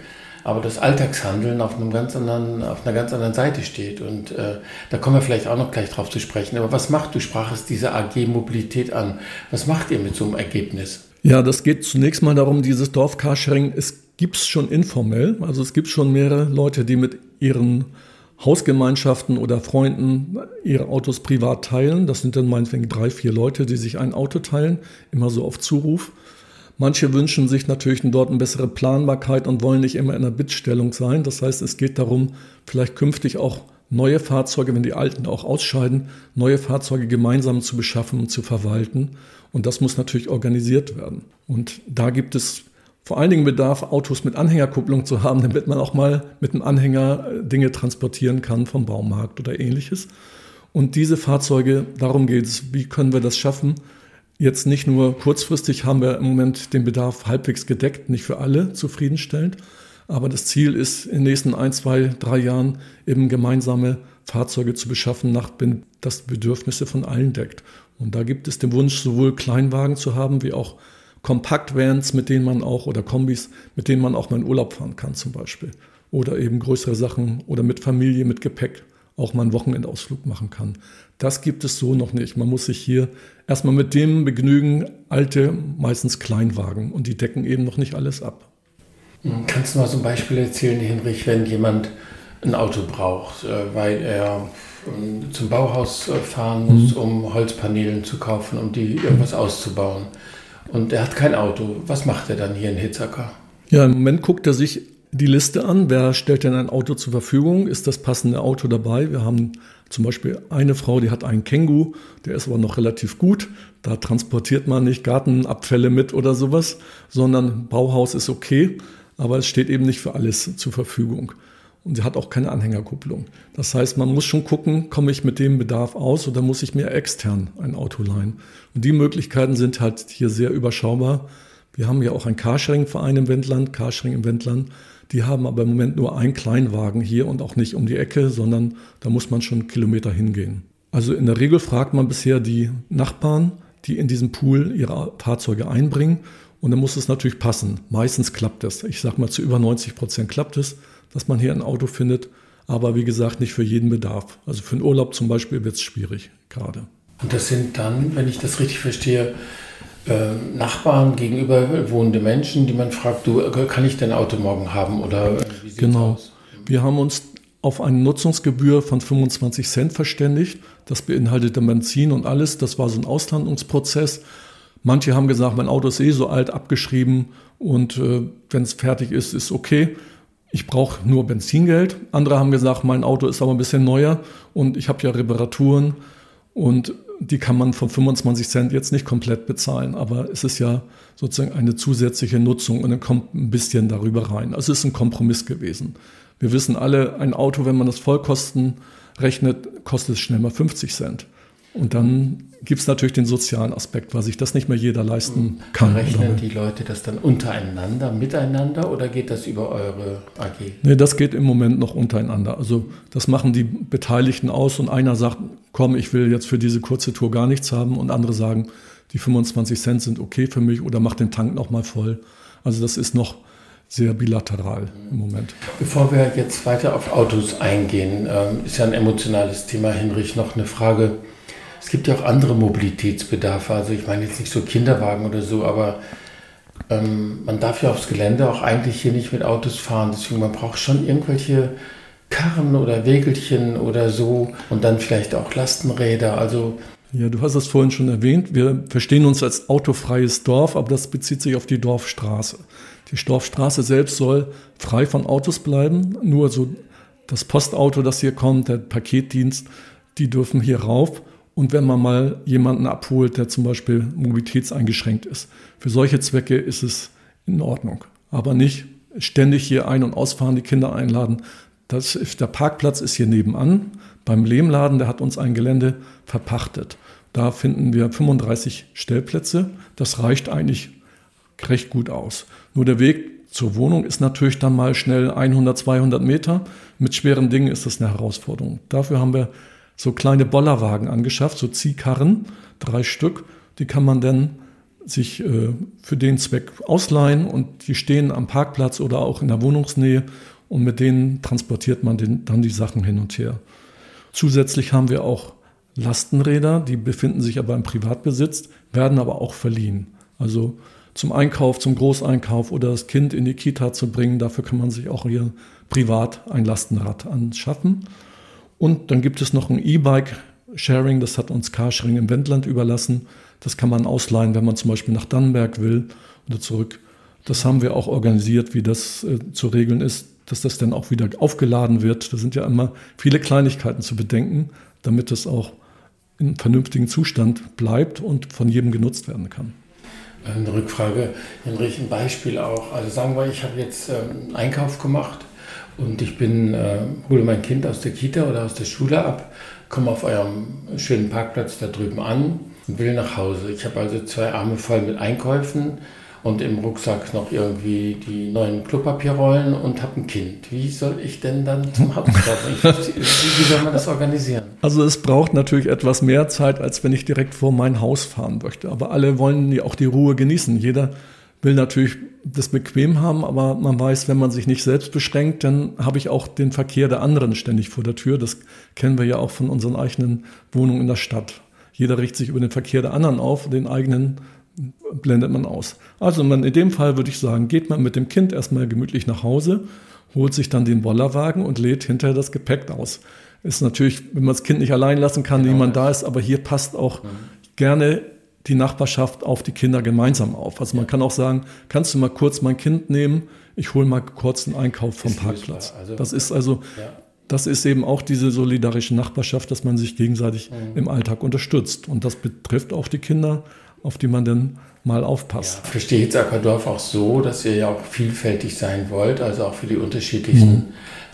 S2: aber das Alltagshandeln auf, einem ganz anderen, auf einer ganz anderen Seite steht. Und äh, da kommen wir vielleicht auch noch gleich drauf zu sprechen. Aber was macht, du sprachest diese AG Mobilität an, was macht ihr mit so einem Ergebnis?
S3: Ja, das geht zunächst mal darum, dieses Dorf-Carsharing, es gibt es schon informell. Also es gibt schon mehrere Leute, die mit ihren Hausgemeinschaften oder Freunden ihre Autos privat teilen. Das sind dann meinetwegen drei, vier Leute, die sich ein Auto teilen, immer so auf Zuruf. Manche wünschen sich natürlich dort eine bessere Planbarkeit und wollen nicht immer in einer Bittstellung sein. Das heißt, es geht darum, vielleicht künftig auch neue Fahrzeuge, wenn die alten auch ausscheiden, neue Fahrzeuge gemeinsam zu beschaffen und zu verwalten. Und das muss natürlich organisiert werden. Und da gibt es vor allen Dingen Bedarf, Autos mit Anhängerkupplung zu haben, damit man auch mal mit einem Anhänger äh, Dinge transportieren kann vom Baumarkt oder ähnliches. Und diese Fahrzeuge, darum geht es, wie können wir das schaffen? Jetzt nicht nur kurzfristig haben wir im Moment den Bedarf halbwegs gedeckt, nicht für alle zufriedenstellend, aber das Ziel ist, in den nächsten ein, zwei, drei Jahren eben gemeinsame Fahrzeuge zu beschaffen, nach das Bedürfnisse von allen deckt. Und da gibt es den Wunsch, sowohl Kleinwagen zu haben, wie auch Kompaktvans, mit denen man auch, oder Kombis, mit denen man auch mal in Urlaub fahren kann zum Beispiel. Oder eben größere Sachen oder mit Familie, mit Gepäck auch mal einen Wochenendausflug machen kann. Das gibt es so noch nicht. Man muss sich hier erstmal mit dem begnügen, alte, meistens Kleinwagen. Und die decken eben noch nicht alles ab.
S2: Kannst du mal so ein Beispiel erzählen, Hinrich, wenn jemand ein Auto braucht, äh, weil er ähm, zum Bauhaus äh, fahren muss, mhm. um Holzpaneelen zu kaufen, um die irgendwas auszubauen und er hat kein Auto. Was macht er dann hier in Hitzacker?
S3: Ja, im Moment guckt er sich die Liste an. Wer stellt denn ein Auto zur Verfügung? Ist das passende Auto dabei? Wir haben zum Beispiel eine Frau, die hat einen Känguru, der ist aber noch relativ gut. Da transportiert man nicht Gartenabfälle mit oder sowas, sondern Bauhaus ist okay, aber es steht eben nicht für alles zur Verfügung und sie hat auch keine Anhängerkupplung. Das heißt, man muss schon gucken, komme ich mit dem Bedarf aus oder muss ich mir extern ein Auto leihen. Und die Möglichkeiten sind halt hier sehr überschaubar. Wir haben ja auch einen Carsharing-Verein im Wendland, Carsharing im Wendland. Die haben aber im Moment nur einen Kleinwagen hier und auch nicht um die Ecke, sondern da muss man schon Kilometer hingehen. Also in der Regel fragt man bisher die Nachbarn, die in diesem Pool ihre Fahrzeuge einbringen. Und dann muss es natürlich passen. Meistens klappt das. Ich sage mal, zu über 90 Prozent klappt es dass man hier ein Auto findet. Aber wie gesagt, nicht für jeden Bedarf. Also für einen Urlaub zum Beispiel wird es schwierig gerade.
S2: Und das sind dann, wenn ich das richtig verstehe, äh, Nachbarn gegenüber wohnende Menschen, die man fragt, du, kann ich dein Auto morgen haben oder
S3: wie genau. aus? Wir haben uns auf eine Nutzungsgebühr von 25 Cent verständigt. Das beinhaltete Benzin und alles. Das war so ein Auslandungsprozess. Manche haben gesagt, mein Auto ist eh so alt, abgeschrieben und äh, wenn es fertig ist, ist okay ich brauche nur Benzingeld. Andere haben gesagt, mein Auto ist aber ein bisschen neuer und ich habe ja Reparaturen und die kann man von 25 Cent jetzt nicht komplett bezahlen, aber es ist ja sozusagen eine zusätzliche Nutzung und dann kommt ein bisschen darüber rein. Also es ist ein Kompromiss gewesen. Wir wissen alle, ein Auto, wenn man das Vollkosten rechnet, kostet es schnell mal 50 Cent. Und dann gibt es natürlich den sozialen Aspekt, weil sich das nicht mehr jeder leisten kann.
S2: Rechnen die Leute das dann untereinander, miteinander oder geht das über eure AG?
S3: Nee, das geht im Moment noch untereinander. Also das machen die Beteiligten aus und einer sagt, komm, ich will jetzt für diese kurze Tour gar nichts haben und andere sagen, die 25 Cent sind okay für mich oder mach den Tank nochmal voll. Also das ist noch sehr bilateral im Moment.
S2: Bevor wir jetzt weiter auf Autos eingehen, ähm, ist ja ein emotionales Thema, Hinrich, noch eine Frage es gibt ja auch andere Mobilitätsbedarfe. Also ich meine jetzt nicht so Kinderwagen oder so, aber ähm, man darf ja aufs Gelände auch eigentlich hier nicht mit Autos fahren. Deswegen man braucht schon irgendwelche Karren oder Wägelchen oder so und dann vielleicht auch Lastenräder. Also
S3: ja, du hast es vorhin schon erwähnt. Wir verstehen uns als autofreies Dorf, aber das bezieht sich auf die Dorfstraße. Die Dorfstraße selbst soll frei von Autos bleiben. Nur so das Postauto, das hier kommt, der Paketdienst, die dürfen hier rauf und wenn man mal jemanden abholt, der zum Beispiel mobilitätseingeschränkt ist. Für solche Zwecke ist es in Ordnung. Aber nicht ständig hier ein- und ausfahren, die Kinder einladen. Das der Parkplatz ist hier nebenan. Beim Lehmladen, der hat uns ein Gelände verpachtet. Da finden wir 35 Stellplätze. Das reicht eigentlich recht gut aus. Nur der Weg zur Wohnung ist natürlich dann mal schnell 100, 200 Meter. Mit schweren Dingen ist das eine Herausforderung. Dafür haben wir so kleine Bollerwagen angeschafft, so Ziehkarren, drei Stück. Die kann man dann sich äh, für den Zweck ausleihen und die stehen am Parkplatz oder auch in der Wohnungsnähe und mit denen transportiert man den, dann die Sachen hin und her. Zusätzlich haben wir auch Lastenräder, die befinden sich aber im Privatbesitz, werden aber auch verliehen. Also zum Einkauf, zum Großeinkauf oder das Kind in die Kita zu bringen. Dafür kann man sich auch hier privat ein Lastenrad anschaffen. Und dann gibt es noch ein E-Bike-Sharing, das hat uns Carsharing im Wendland überlassen. Das kann man ausleihen, wenn man zum Beispiel nach Dannenberg will oder zurück. Das haben wir auch organisiert, wie das äh, zu regeln ist, dass das dann auch wieder aufgeladen wird. Da sind ja immer viele Kleinigkeiten zu bedenken, damit es auch in vernünftigen Zustand bleibt und von jedem genutzt werden kann.
S2: Eine Rückfrage, Henrich, ein Beispiel auch. Also sagen wir, ich habe jetzt ähm, Einkauf gemacht und ich bin, äh, hole mein Kind aus der Kita oder aus der Schule ab, komme auf eurem schönen Parkplatz da drüben an und will nach Hause. Ich habe also zwei Arme voll mit Einkäufen und im Rucksack noch irgendwie die neuen Klopapierrollen und habe ein Kind. Wie soll ich denn dann zum Hauptstadtplatz? wie, wie soll man das organisieren?
S3: Also es braucht natürlich etwas mehr Zeit, als wenn ich direkt vor mein Haus fahren möchte. Aber alle wollen ja auch die Ruhe genießen. Jeder will natürlich das bequem haben, aber man weiß, wenn man sich nicht selbst beschränkt, dann habe ich auch den Verkehr der anderen ständig vor der Tür. Das kennen wir ja auch von unseren eigenen Wohnungen in der Stadt. Jeder richtet sich über den Verkehr der anderen auf, den eigenen blendet man aus. Also man, in dem Fall würde ich sagen, geht man mit dem Kind erstmal gemütlich nach Hause, holt sich dann den Bollerwagen und lädt hinterher das Gepäck aus. Ist natürlich, wenn man das Kind nicht allein lassen kann, genau. niemand da ist, aber hier passt auch mhm. gerne die Nachbarschaft auf die Kinder gemeinsam auf. Also man kann auch sagen, kannst du mal kurz mein Kind nehmen, ich hole mal kurz einen Einkauf vom Parkplatz. Also, das ist also, das ist eben auch diese solidarische Nachbarschaft, dass man sich gegenseitig mhm. im Alltag unterstützt. Und das betrifft auch die Kinder auf die man dann mal aufpasst.
S2: Ja, verstehe jetzt Ackerdorf auch so, dass ihr ja auch vielfältig sein wollt, also auch für die unterschiedlichen mhm.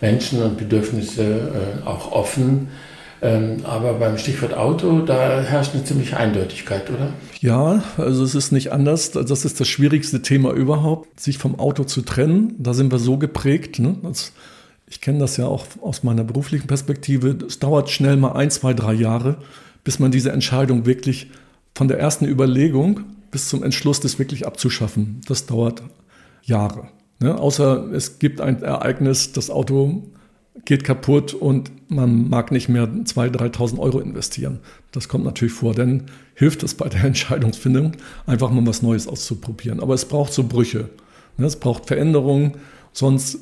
S2: Menschen und Bedürfnisse äh, auch offen. Ähm, aber beim Stichwort Auto, da herrscht eine ziemliche Eindeutigkeit, oder?
S3: Ja, also es ist nicht anders. Das ist das schwierigste Thema überhaupt, sich vom Auto zu trennen. Da sind wir so geprägt. Ne? Das, ich kenne das ja auch aus meiner beruflichen Perspektive. Es dauert schnell mal ein, zwei, drei Jahre, bis man diese Entscheidung wirklich von der ersten Überlegung bis zum Entschluss, das wirklich abzuschaffen, das dauert Jahre. Ne? Außer es gibt ein Ereignis, das Auto geht kaputt und man mag nicht mehr 2.000, 3.000 Euro investieren. Das kommt natürlich vor, denn hilft es bei der Entscheidungsfindung, einfach mal was Neues auszuprobieren. Aber es braucht so Brüche. Ne? Es braucht Veränderungen, sonst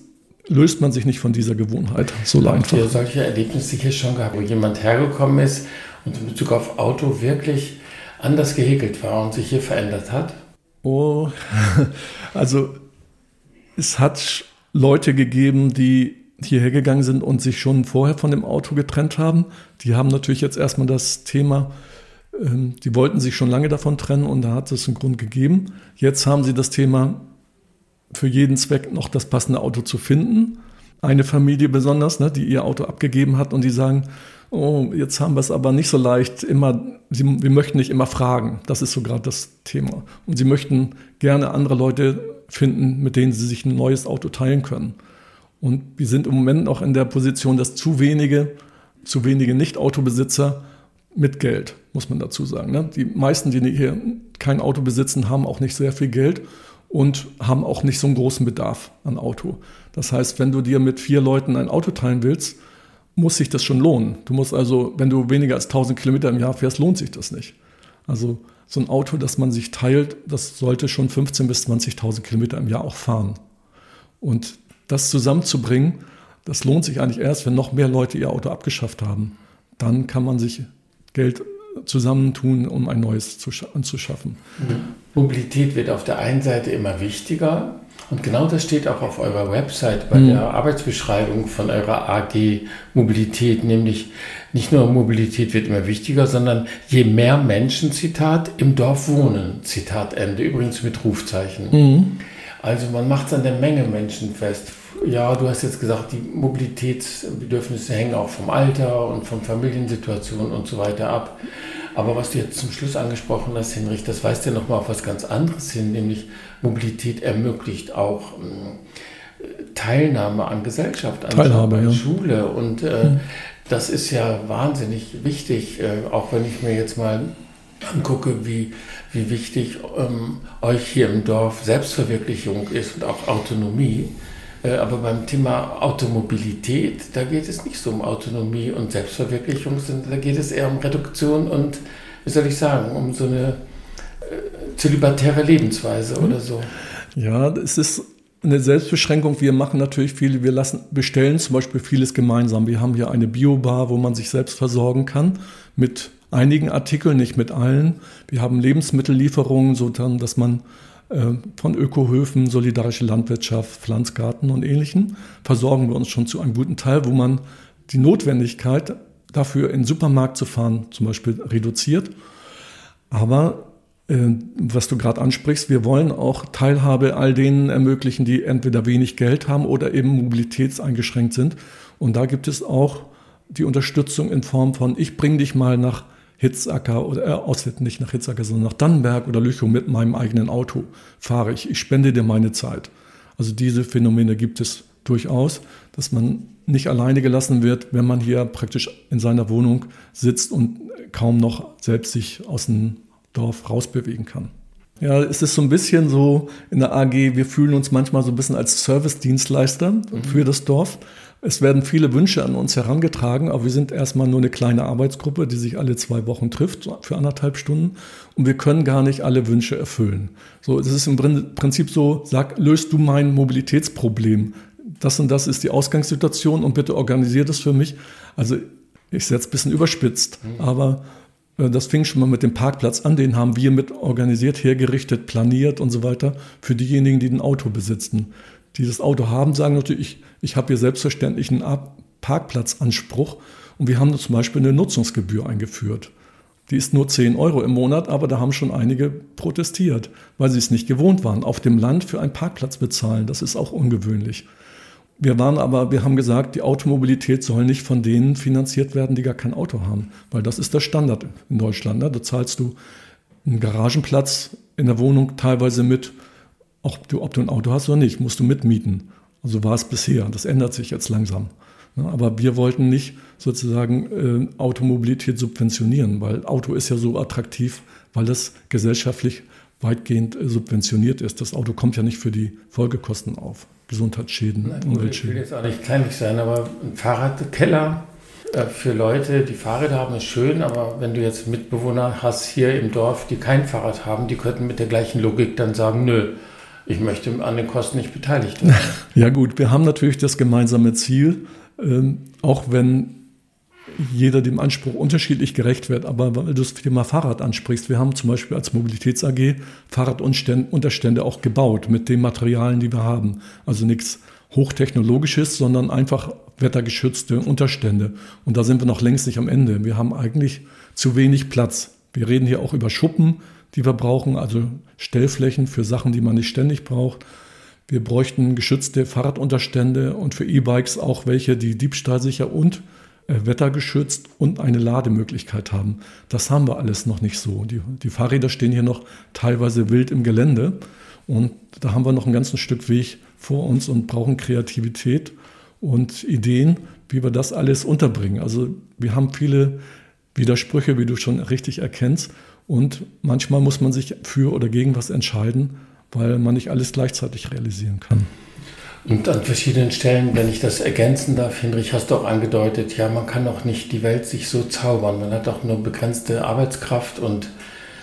S3: löst man sich nicht von dieser Gewohnheit so einfach.
S2: Habt ihr solche Erlebnisse hier schon gehabt, wo jemand hergekommen ist und in Bezug auf Auto wirklich anders gehäkelt war und sich hier verändert hat?
S3: Oh, also es hat Leute gegeben, die hierher gegangen sind und sich schon vorher von dem Auto getrennt haben. Die haben natürlich jetzt erstmal das Thema, ähm, die wollten sich schon lange davon trennen und da hat es einen Grund gegeben. Jetzt haben sie das Thema, für jeden Zweck noch das passende Auto zu finden. Eine Familie besonders, ne, die ihr Auto abgegeben hat und die sagen, oh, jetzt haben wir es aber nicht so leicht, immer, sie, wir möchten nicht immer fragen. Das ist so gerade das Thema. Und sie möchten gerne andere Leute finden, mit denen sie sich ein neues Auto teilen können. Und wir sind im Moment noch in der Position, dass zu wenige, zu wenige Nicht-Autobesitzer mit Geld, muss man dazu sagen. Ne? Die meisten, die hier kein Auto besitzen, haben auch nicht sehr viel Geld und haben auch nicht so einen großen Bedarf an Auto. Das heißt, wenn du dir mit vier Leuten ein Auto teilen willst, muss sich das schon lohnen. Du musst also, wenn du weniger als 1000 Kilometer im Jahr fährst, lohnt sich das nicht. Also so ein Auto, das man sich teilt, das sollte schon 15.000 bis 20.000 Kilometer im Jahr auch fahren. Und das zusammenzubringen, das lohnt sich eigentlich erst, wenn noch mehr Leute ihr Auto abgeschafft haben. Dann kann man sich Geld zusammentun, um ein neues anzuschaffen.
S2: Mobilität wird auf der einen Seite immer wichtiger, und genau das steht auch auf eurer Website bei mhm. der Arbeitsbeschreibung von eurer AG Mobilität, nämlich nicht nur Mobilität wird immer wichtiger, sondern je mehr Menschen, Zitat, im Dorf wohnen, Zitat Ende, übrigens mit Rufzeichen. Mhm. Also man macht es an der Menge Menschen fest. Ja, du hast jetzt gesagt, die Mobilitätsbedürfnisse hängen auch vom Alter und von Familiensituationen und so weiter ab. Aber was du jetzt zum Schluss angesprochen hast, Hinrich, das weist ja nochmal auf was ganz anderes hin, nämlich Mobilität ermöglicht auch äh, Teilnahme an Gesellschaft, an
S3: Teilhabe, an
S2: Schule. Ja. Und äh, mhm. das ist ja wahnsinnig wichtig, äh, auch wenn ich mir jetzt mal angucke, wie, wie wichtig ähm, euch hier im Dorf Selbstverwirklichung ist und auch Autonomie. Äh, aber beim Thema Automobilität, da geht es nicht so um Autonomie und Selbstverwirklichung, sondern da geht es eher um Reduktion und, wie soll ich sagen, um so eine äh, zölibatäre Lebensweise mhm. oder so.
S3: Ja, es ist eine Selbstbeschränkung. Wir machen natürlich viel, wir lassen bestellen zum Beispiel vieles gemeinsam. Wir haben hier eine Biobar, wo man sich selbst versorgen kann mit einigen Artikeln, nicht mit allen. Wir haben Lebensmittellieferungen, so dass man äh, von Ökohöfen, solidarische Landwirtschaft, Pflanzgarten und ähnlichen versorgen wir uns schon zu einem guten Teil, wo man die Notwendigkeit dafür in den Supermarkt zu fahren zum Beispiel reduziert. Aber äh, was du gerade ansprichst, wir wollen auch Teilhabe all denen ermöglichen, die entweder wenig Geld haben oder eben mobilitätseingeschränkt sind. Und da gibt es auch die Unterstützung in Form von, ich bringe dich mal nach Hitzacker oder äh, aus, nicht nach Hitzacker, sondern nach Dannenberg oder Lüchow mit meinem eigenen Auto fahre ich. Ich spende dir meine Zeit. Also diese Phänomene gibt es durchaus, dass man nicht alleine gelassen wird, wenn man hier praktisch in seiner Wohnung sitzt und kaum noch selbst sich aus dem Dorf rausbewegen kann. Ja, es ist so ein bisschen so in der AG, wir fühlen uns manchmal so ein bisschen als Service-Dienstleister mhm. für das Dorf. Es werden viele Wünsche an uns herangetragen, aber wir sind erstmal nur eine kleine Arbeitsgruppe, die sich alle zwei Wochen trifft für anderthalb Stunden und wir können gar nicht alle Wünsche erfüllen. So, es ist im Prinzip so, sag, löst du mein Mobilitätsproblem. Das und das ist die Ausgangssituation und bitte organisier das für mich. Also ich setze ein bisschen überspitzt, mhm. aber das fing schon mal mit dem Parkplatz an, den haben wir mit organisiert, hergerichtet, planiert und so weiter für diejenigen, die ein Auto besitzen. Die das Auto haben, sagen natürlich, ich, ich habe hier selbstverständlich einen Parkplatzanspruch und wir haben zum Beispiel eine Nutzungsgebühr eingeführt. Die ist nur 10 Euro im Monat, aber da haben schon einige protestiert, weil sie es nicht gewohnt waren, auf dem Land für einen Parkplatz bezahlen. Das ist auch ungewöhnlich. Wir waren aber, wir haben gesagt, die Automobilität soll nicht von denen finanziert werden, die gar kein Auto haben, weil das ist der Standard in Deutschland. Ne? Da zahlst du einen Garagenplatz in der Wohnung teilweise mit, auch du, ob du ein Auto hast oder nicht, musst du mitmieten. Also war es bisher. Das ändert sich jetzt langsam. Ne? Aber wir wollten nicht sozusagen äh, Automobilität subventionieren, weil Auto ist ja so attraktiv, weil das gesellschaftlich weitgehend äh, subventioniert ist. Das Auto kommt ja nicht für die Folgekosten auf. Gesundheitsschäden,
S2: Nein, Umweltschäden. Ich will jetzt auch nicht kleinlich sein, aber ein Fahrradkeller äh, für Leute, die Fahrräder haben, ist schön, aber wenn du jetzt Mitbewohner hast hier im Dorf, die kein Fahrrad haben, die könnten mit der gleichen Logik dann sagen, nö, ich möchte an den Kosten nicht beteiligt werden.
S3: Ja gut, wir haben natürlich das gemeinsame Ziel, ähm, auch wenn jeder dem Anspruch unterschiedlich gerecht wird. Aber weil du das Thema Fahrrad ansprichst, wir haben zum Beispiel als Mobilitäts AG Fahrradunterstände auch gebaut mit den Materialien, die wir haben. Also nichts Hochtechnologisches, sondern einfach wettergeschützte Unterstände. Und da sind wir noch längst nicht am Ende. Wir haben eigentlich zu wenig Platz. Wir reden hier auch über Schuppen, die wir brauchen, also Stellflächen für Sachen, die man nicht ständig braucht. Wir bräuchten geschützte Fahrradunterstände und für E-Bikes auch welche, die diebstahlsicher und wettergeschützt und eine Lademöglichkeit haben. Das haben wir alles noch nicht so. Die, die Fahrräder stehen hier noch teilweise wild im Gelände und da haben wir noch ein ganzes Stück Weg vor uns und brauchen Kreativität und Ideen, wie wir das alles unterbringen. Also wir haben viele Widersprüche, wie du schon richtig erkennst. Und manchmal muss man sich für oder gegen was entscheiden, weil man nicht alles gleichzeitig realisieren kann.
S2: Und an verschiedenen Stellen, wenn ich das ergänzen darf, Hinrich, hast du auch angedeutet, ja, man kann auch nicht die Welt sich so zaubern. Man hat auch nur begrenzte Arbeitskraft und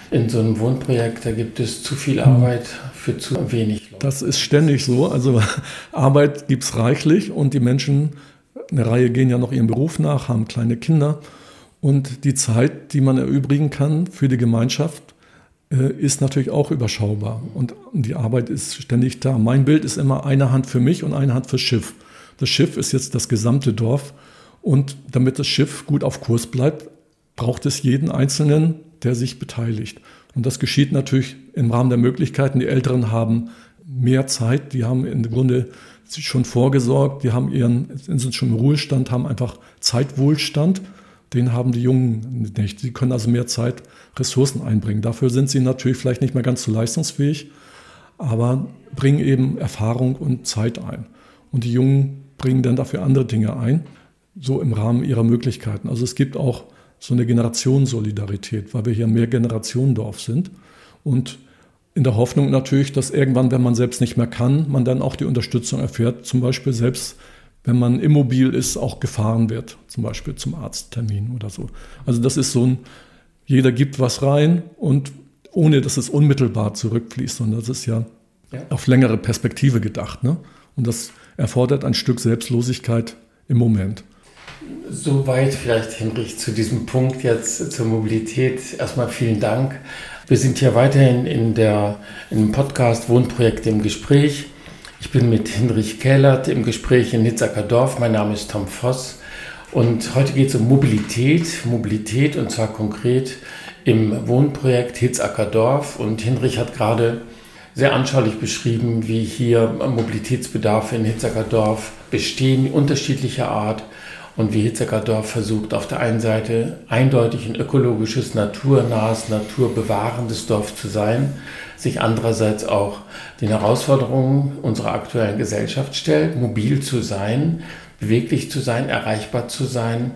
S2: in so einem Wohnprojekt, da gibt es zu viel Arbeit für zu wenig
S3: Leute. Das ist ständig so. Also Arbeit gibt es reichlich und die Menschen, eine Reihe gehen ja noch ihrem Beruf nach, haben kleine Kinder. Und die Zeit, die man erübrigen kann für die Gemeinschaft, ist natürlich auch überschaubar und die Arbeit ist ständig da. Mein Bild ist immer eine Hand für mich und eine Hand fürs Schiff. Das Schiff ist jetzt das gesamte Dorf und damit das Schiff gut auf Kurs bleibt, braucht es jeden Einzelnen, der sich beteiligt. Und das geschieht natürlich im Rahmen der Möglichkeiten. Die Älteren haben mehr Zeit, die haben im Grunde schon vorgesorgt, die haben ihren, sind schon im Ruhestand, haben einfach Zeitwohlstand. Den haben die Jungen nicht. Sie können also mehr Zeit Ressourcen einbringen. Dafür sind sie natürlich vielleicht nicht mehr ganz so leistungsfähig, aber bringen eben Erfahrung und Zeit ein. Und die Jungen bringen dann dafür andere Dinge ein, so im Rahmen ihrer Möglichkeiten. Also es gibt auch so eine Generationensolidarität, weil wir hier mehr Generationendorf sind. Und in der Hoffnung natürlich, dass irgendwann, wenn man selbst nicht mehr kann, man dann auch die Unterstützung erfährt, zum Beispiel selbst wenn man immobil ist, auch gefahren wird, zum Beispiel zum Arzttermin oder so. Also das ist so ein jeder gibt was rein und ohne dass es unmittelbar zurückfließt, sondern das ist ja, ja. auf längere Perspektive gedacht. Ne? Und das erfordert ein Stück Selbstlosigkeit im Moment.
S2: Soweit vielleicht, Hinrich, zu diesem Punkt jetzt zur Mobilität. Erstmal vielen Dank. Wir sind hier weiterhin in der, im Podcast Wohnprojekt im Gespräch. Ich bin mit Hinrich Kählert im Gespräch in Nitzacker Dorf. Mein Name ist Tom Voss. Und heute geht es um Mobilität. Mobilität und zwar konkret im Wohnprojekt Hitzacker Dorf. Und Hinrich hat gerade sehr anschaulich beschrieben, wie hier Mobilitätsbedarfe in Hitzacker Dorf bestehen, unterschiedlicher Art. Und wie Hitzacker Dorf versucht, auf der einen Seite eindeutig ein ökologisches, naturnahes, naturbewahrendes Dorf zu sein, sich andererseits auch den Herausforderungen unserer aktuellen Gesellschaft stellt, mobil zu sein, beweglich zu sein, erreichbar zu sein.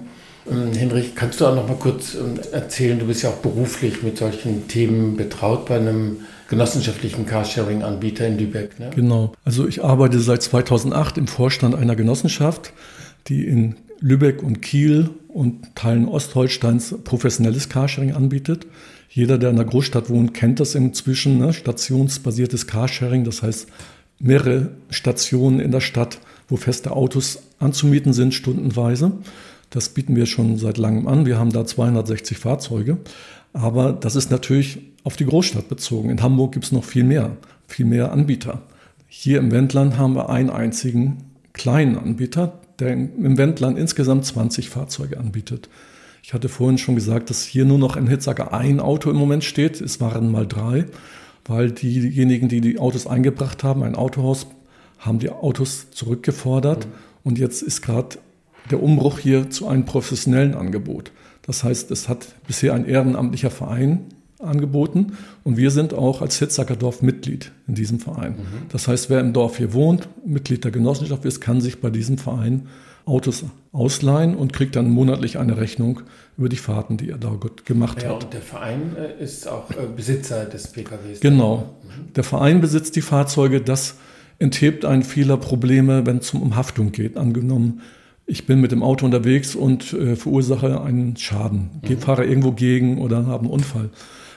S2: Ähm, Henrich, kannst du auch noch mal kurz ähm, erzählen, du bist ja auch beruflich mit solchen Themen betraut bei einem genossenschaftlichen Carsharing-Anbieter in Lübeck.
S3: Ne? Genau. Also ich arbeite seit 2008 im Vorstand einer Genossenschaft, die in Lübeck und Kiel und Teilen Ostholsteins professionelles Carsharing anbietet. Jeder, der in der Großstadt wohnt, kennt das inzwischen, ne? stationsbasiertes Carsharing, das heißt mehrere Stationen in der Stadt, wo feste Autos anzumieten sind, stundenweise. Das bieten wir schon seit langem an. Wir haben da 260 Fahrzeuge. Aber das ist natürlich auf die Großstadt bezogen. In Hamburg gibt es noch viel mehr, viel mehr Anbieter. Hier im Wendland haben wir einen einzigen kleinen Anbieter, der im Wendland insgesamt 20 Fahrzeuge anbietet. Ich hatte vorhin schon gesagt, dass hier nur noch in Hitzacker ein Auto im Moment steht. Es waren mal drei, weil diejenigen, die die Autos eingebracht haben, ein Autohaus, haben die Autos zurückgefordert. Mhm. Und jetzt ist gerade der Umbruch hier zu einem professionellen Angebot. Das heißt, es hat bisher ein ehrenamtlicher Verein angeboten und wir sind auch als Hitzacker Dorf Mitglied in diesem Verein. Mhm. Das heißt, wer im Dorf hier wohnt, Mitglied der Genossenschaft ist, kann sich bei diesem Verein Autos ausleihen und kriegt dann monatlich eine Rechnung über die Fahrten, die er da gemacht ja, hat.
S2: Und der Verein äh, ist auch äh, Besitzer des PKWs.
S3: Genau. Mhm. Der Verein besitzt die Fahrzeuge. Das enthebt einen vieler Probleme, wenn es um Haftung geht. Angenommen, ich bin mit dem Auto unterwegs und äh, verursache einen Schaden, mhm. fahre irgendwo gegen oder habe einen Unfall.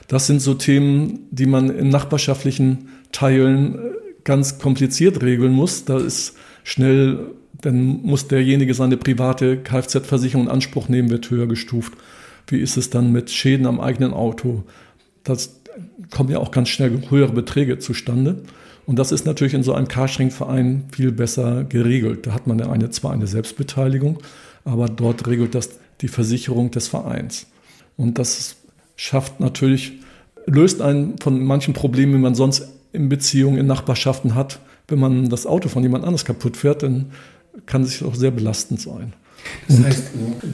S3: Das sind so Themen, die man in nachbarschaftlichen Teilen äh, ganz kompliziert regeln muss. Da ist schnell, dann muss derjenige seine private Kfz-Versicherung in Anspruch nehmen, wird höher gestuft. Wie ist es dann mit Schäden am eigenen Auto? Das kommen ja auch ganz schnell höhere Beträge zustande. Und das ist natürlich in so einem Carsharing-Verein viel besser geregelt. Da hat man eine, zwar eine Selbstbeteiligung, aber dort regelt das die Versicherung des Vereins. Und das schafft natürlich, löst einen von manchen Problemen, die man sonst in Beziehungen, in Nachbarschaften hat. Wenn man das Auto von jemand anders kaputt fährt, dann kann es auch sehr belastend sein.
S2: Das heißt,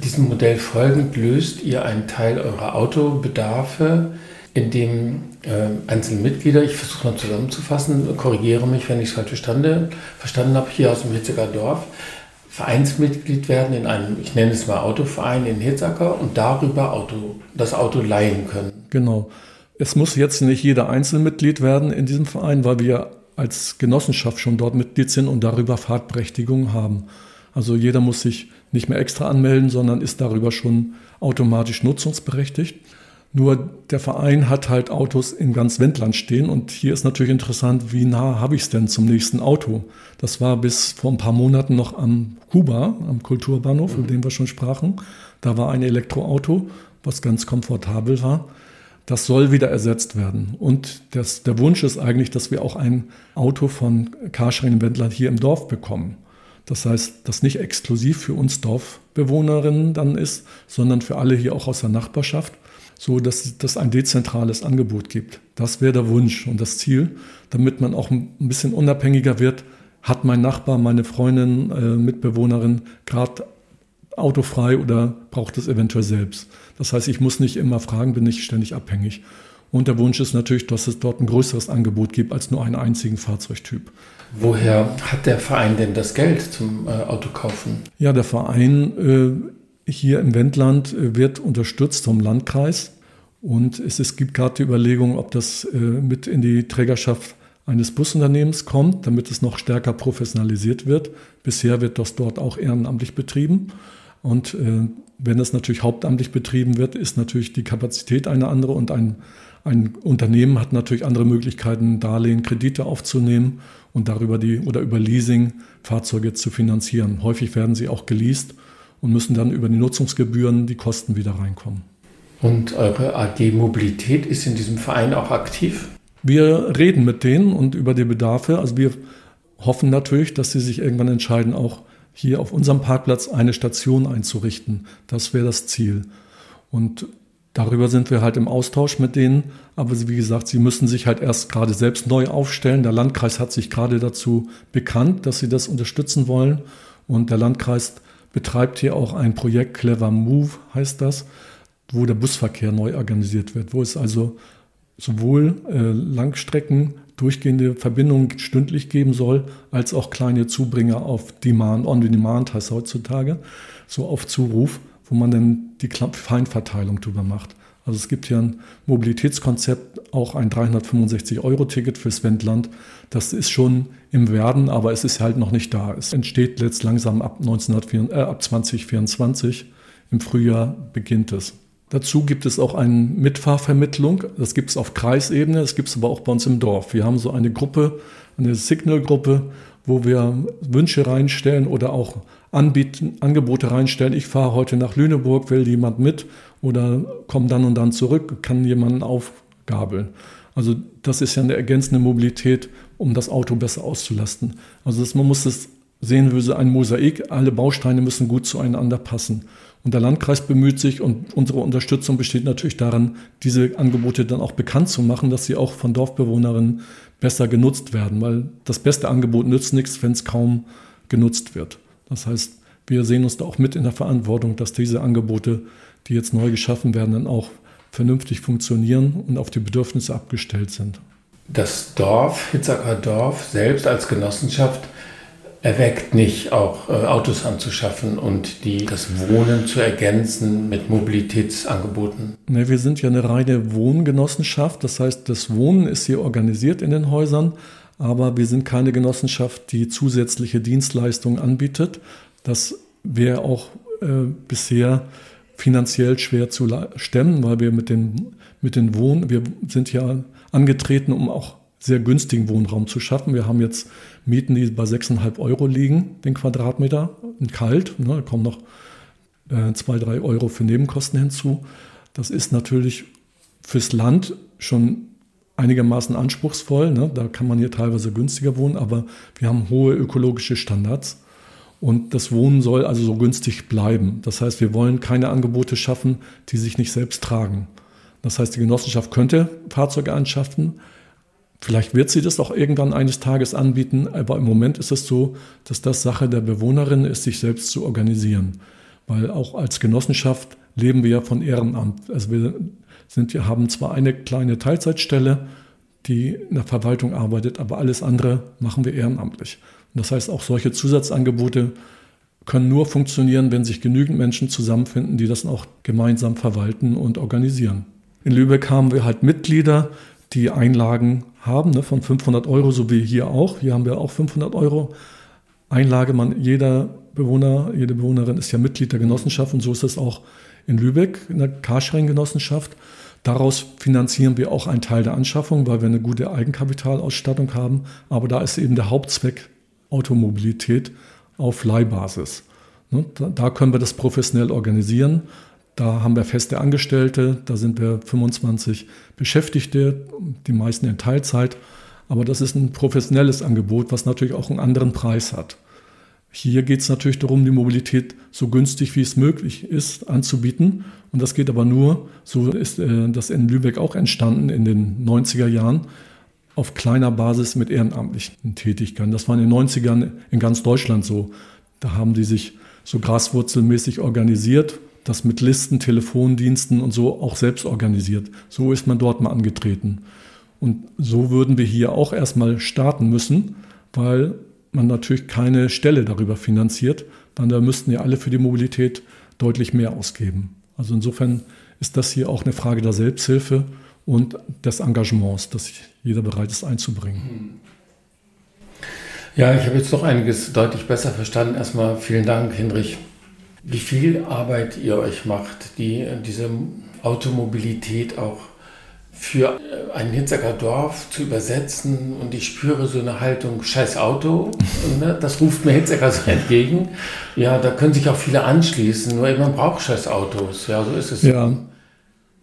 S2: diesem Modell folgend löst ihr einen Teil eurer Autobedarfe, indem äh, einzelne Mitglieder, ich versuche mal zusammenzufassen, korrigiere mich, wenn ich es falsch verstanden, verstanden habe, hier aus dem Hitziger Dorf, Vereinsmitglied werden in einem, ich nenne es mal Autoverein in Hitzacker und darüber Auto, das Auto leihen können.
S3: Genau. Es muss jetzt nicht jeder Einzelmitglied werden in diesem Verein, weil wir als Genossenschaft schon dort Mitglied sind und darüber Fahrtberechtigung haben. Also jeder muss sich nicht mehr extra anmelden, sondern ist darüber schon automatisch nutzungsberechtigt. Nur der Verein hat halt Autos in ganz Wendland stehen und hier ist natürlich interessant, wie nah habe ich es denn zum nächsten Auto? Das war bis vor ein paar Monaten noch am Kuba, am Kulturbahnhof, mhm. über den wir schon sprachen. Da war ein Elektroauto, was ganz komfortabel war. Das soll wieder ersetzt werden. Und das, der Wunsch ist eigentlich, dass wir auch ein Auto von Carsharing in Wendland hier im Dorf bekommen. Das heißt, das nicht exklusiv für uns Dorfbewohnerinnen dann ist, sondern für alle hier auch aus der Nachbarschaft so dass es ein dezentrales Angebot gibt. Das wäre der Wunsch und das Ziel, damit man auch ein bisschen unabhängiger wird. Hat mein Nachbar, meine Freundin, äh, Mitbewohnerin gerade autofrei oder braucht es eventuell selbst? Das heißt, ich muss nicht immer fragen, bin nicht ständig abhängig. Und der Wunsch ist natürlich, dass es dort ein größeres Angebot gibt als nur einen einzigen Fahrzeugtyp.
S2: Woher hat der Verein denn das Geld zum äh, Autokaufen?
S3: Ja, der Verein äh, hier im Wendland äh, wird unterstützt vom Landkreis. Und es, es gibt gerade die Überlegung, ob das äh, mit in die Trägerschaft eines Busunternehmens kommt, damit es noch stärker professionalisiert wird. Bisher wird das dort auch ehrenamtlich betrieben. Und äh, wenn es natürlich hauptamtlich betrieben wird, ist natürlich die Kapazität eine andere und ein, ein Unternehmen hat natürlich andere Möglichkeiten, Darlehen, Kredite aufzunehmen und darüber die oder über Leasing Fahrzeuge zu finanzieren. Häufig werden sie auch geleast und müssen dann über die Nutzungsgebühren die Kosten wieder reinkommen.
S2: Und eure AG Mobilität ist in diesem Verein auch aktiv?
S3: Wir reden mit denen und über die Bedarfe. Also wir hoffen natürlich, dass sie sich irgendwann entscheiden, auch hier auf unserem Parkplatz eine Station einzurichten. Das wäre das Ziel. Und darüber sind wir halt im Austausch mit denen. Aber wie gesagt, sie müssen sich halt erst gerade selbst neu aufstellen. Der Landkreis hat sich gerade dazu bekannt, dass sie das unterstützen wollen. Und der Landkreis betreibt hier auch ein Projekt, Clever Move heißt das, wo der Busverkehr neu organisiert wird, wo es also sowohl äh, Langstrecken durchgehende Verbindungen stündlich geben soll, als auch kleine Zubringer auf Demand, on Demand heißt heutzutage, so auf Zuruf, wo man dann die Feinverteilung drüber macht. Also es gibt hier ein Mobilitätskonzept, auch ein 365-Euro-Ticket fürs Wendland. Das ist schon im Werden, aber es ist halt noch nicht da. Es entsteht jetzt langsam ab, 1904, äh, ab 2024. Im Frühjahr beginnt es. Dazu gibt es auch eine Mitfahrvermittlung. Das gibt es auf Kreisebene, das gibt es aber auch bei uns im Dorf. Wir haben so eine Gruppe, eine Signal-Gruppe, wo wir Wünsche reinstellen oder auch anbieten, Angebote reinstellen. Ich fahre heute nach Lüneburg, will jemand mit oder komme dann und dann zurück, kann jemanden aufgabeln. Also das ist ja eine ergänzende Mobilität, um das Auto besser auszulasten. Also das, man muss es sehen wie so ein Mosaik. Alle Bausteine müssen gut zueinander passen. Und der Landkreis bemüht sich und unsere Unterstützung besteht natürlich daran, diese Angebote dann auch bekannt zu machen, dass sie auch von Dorfbewohnerinnen besser genutzt werden, weil das beste Angebot nützt nichts, wenn es kaum genutzt wird. Das heißt, wir sehen uns da auch mit in der Verantwortung, dass diese Angebote, die jetzt neu geschaffen werden, dann auch vernünftig funktionieren und auf die Bedürfnisse abgestellt sind.
S2: Das Dorf, Hitzacker Dorf selbst als Genossenschaft erweckt nicht, auch äh, Autos anzuschaffen und die, das Wohnen zu ergänzen mit Mobilitätsangeboten?
S3: Ne, wir sind ja eine reine Wohngenossenschaft. Das heißt, das Wohnen ist hier organisiert in den Häusern, aber wir sind keine Genossenschaft, die zusätzliche Dienstleistungen anbietet. Das wäre auch äh, bisher finanziell schwer zu stemmen, weil wir mit den, mit den Wohn, wir sind ja angetreten, um auch sehr günstigen Wohnraum zu schaffen. Wir haben jetzt Mieten, die bei 6,5 Euro liegen, den Quadratmeter, in kalt. Ne, da kommen noch äh, 2, 3 Euro für Nebenkosten hinzu. Das ist natürlich fürs Land schon einigermaßen anspruchsvoll. Ne? Da kann man hier teilweise günstiger wohnen, aber wir haben hohe ökologische Standards. Und das Wohnen soll also so günstig bleiben. Das heißt, wir wollen keine Angebote schaffen, die sich nicht selbst tragen. Das heißt, die Genossenschaft könnte Fahrzeuge anschaffen, Vielleicht wird sie das auch irgendwann eines Tages anbieten, aber im Moment ist es so, dass das Sache der Bewohnerin ist, sich selbst zu organisieren. Weil auch als Genossenschaft leben wir ja von Ehrenamt. Also wir sind, wir haben zwar eine kleine Teilzeitstelle, die in der Verwaltung arbeitet, aber alles andere machen wir ehrenamtlich. Und das heißt, auch solche Zusatzangebote können nur funktionieren, wenn sich genügend Menschen zusammenfinden, die das auch gemeinsam verwalten und organisieren. In Lübeck haben wir halt Mitglieder, die Einlagen haben, ne, von 500 Euro, so wie hier auch. Hier haben wir auch 500 Euro Einlage. Man, jeder Bewohner, jede Bewohnerin ist ja Mitglied der Genossenschaft und so ist es auch in Lübeck, in der Carsharing-Genossenschaft. Daraus finanzieren wir auch einen Teil der Anschaffung, weil wir eine gute Eigenkapitalausstattung haben. Aber da ist eben der Hauptzweck Automobilität auf Leihbasis. Ne, da können wir das professionell organisieren. Da haben wir feste Angestellte, da sind wir 25 Beschäftigte, die meisten in Teilzeit. Aber das ist ein professionelles Angebot, was natürlich auch einen anderen Preis hat. Hier geht es natürlich darum, die Mobilität so günstig wie es möglich ist anzubieten. Und das geht aber nur, so ist äh, das in Lübeck auch entstanden in den 90er Jahren, auf kleiner Basis mit ehrenamtlichen Tätigkeiten. Das war in den 90ern in ganz Deutschland so. Da haben die sich so graswurzelmäßig organisiert, das mit Listen, Telefondiensten und so auch selbst organisiert. So ist man dort mal angetreten. Und so würden wir hier auch erstmal starten müssen, weil man natürlich keine Stelle darüber finanziert, dann da müssten ja alle für die Mobilität deutlich mehr ausgeben. Also insofern ist das hier auch eine Frage der Selbsthilfe und des Engagements, das jeder bereit ist einzubringen.
S2: Ja, ich habe jetzt doch einiges deutlich besser verstanden. Erstmal vielen Dank, Hinrich. Wie viel Arbeit ihr euch macht, die diese Automobilität auch für äh, ein Hitzacker Dorf zu übersetzen und ich spüre so eine Haltung, scheiß Auto, ne? das ruft mir Hitzacker so entgegen. Ja, da können sich auch viele anschließen, nur man braucht scheiß Autos, ja, so ist es.
S3: Ja,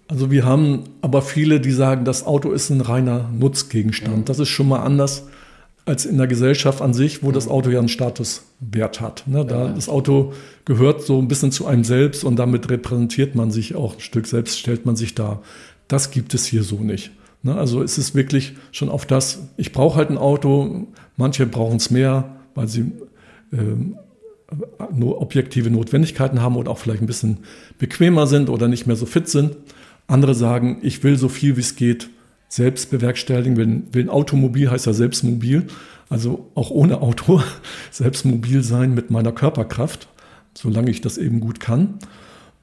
S3: also wir haben aber viele, die sagen, das Auto ist ein reiner Nutzgegenstand. Das ist schon mal anders als in der Gesellschaft an sich, wo das Auto ja einen Statuswert hat. Ne? Da, das Auto gehört so ein bisschen zu einem selbst und damit repräsentiert man sich auch ein Stück selbst, stellt man sich dar. Das gibt es hier so nicht. Ne? Also es ist wirklich schon auf das, ich brauche halt ein Auto, manche brauchen es mehr, weil sie äh, nur objektive Notwendigkeiten haben oder auch vielleicht ein bisschen bequemer sind oder nicht mehr so fit sind. Andere sagen, ich will so viel wie es geht selbst bewerkstelligen. Will ein Automobil heißt ja selbst mobil, also auch ohne Auto selbst mobil sein mit meiner Körperkraft, solange ich das eben gut kann.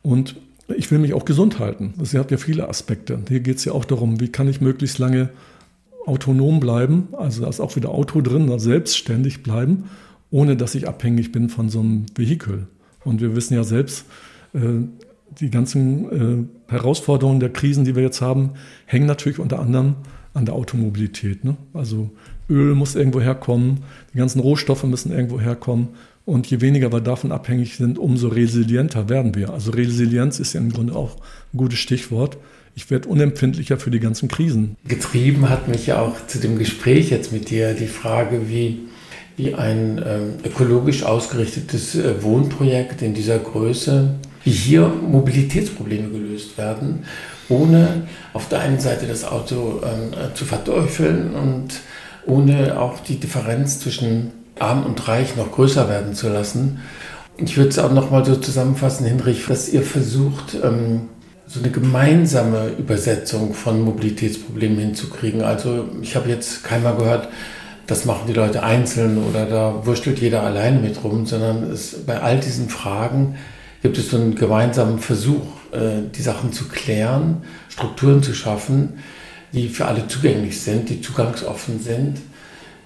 S3: Und ich will mich auch gesund halten. Das hat ja viele Aspekte. Hier geht es ja auch darum, wie kann ich möglichst lange autonom bleiben, also da ist auch wieder Auto drin, selbstständig bleiben, ohne dass ich abhängig bin von so einem Vehikel. Und wir wissen ja selbst, äh, die ganzen äh, Herausforderungen der Krisen, die wir jetzt haben, hängen natürlich unter anderem an der Automobilität. Ne? Also Öl muss irgendwo herkommen, die ganzen Rohstoffe müssen irgendwo herkommen. Und je weniger wir davon abhängig sind, umso resilienter werden wir. Also Resilienz ist ja im Grunde auch ein gutes Stichwort. Ich werde unempfindlicher für die ganzen Krisen.
S2: Getrieben hat mich ja auch zu dem Gespräch jetzt mit dir die Frage, wie, wie ein ähm, ökologisch ausgerichtetes äh, Wohnprojekt in dieser Größe, wie hier Mobilitätsprobleme gelöst werden, ohne auf der einen Seite das Auto äh, zu verteufeln und ohne auch die Differenz zwischen arm und reich noch größer werden zu lassen. Ich würde es auch noch mal so zusammenfassen, Hinrich, dass ihr versucht, ähm, so eine gemeinsame Übersetzung von Mobilitätsproblemen hinzukriegen. Also ich habe jetzt keinmal gehört, das machen die Leute einzeln oder da wurstelt jeder alleine mit rum, sondern es, bei all diesen Fragen gibt es so einen gemeinsamen Versuch, äh, die Sachen zu klären, Strukturen zu schaffen, die für alle zugänglich sind, die zugangsoffen sind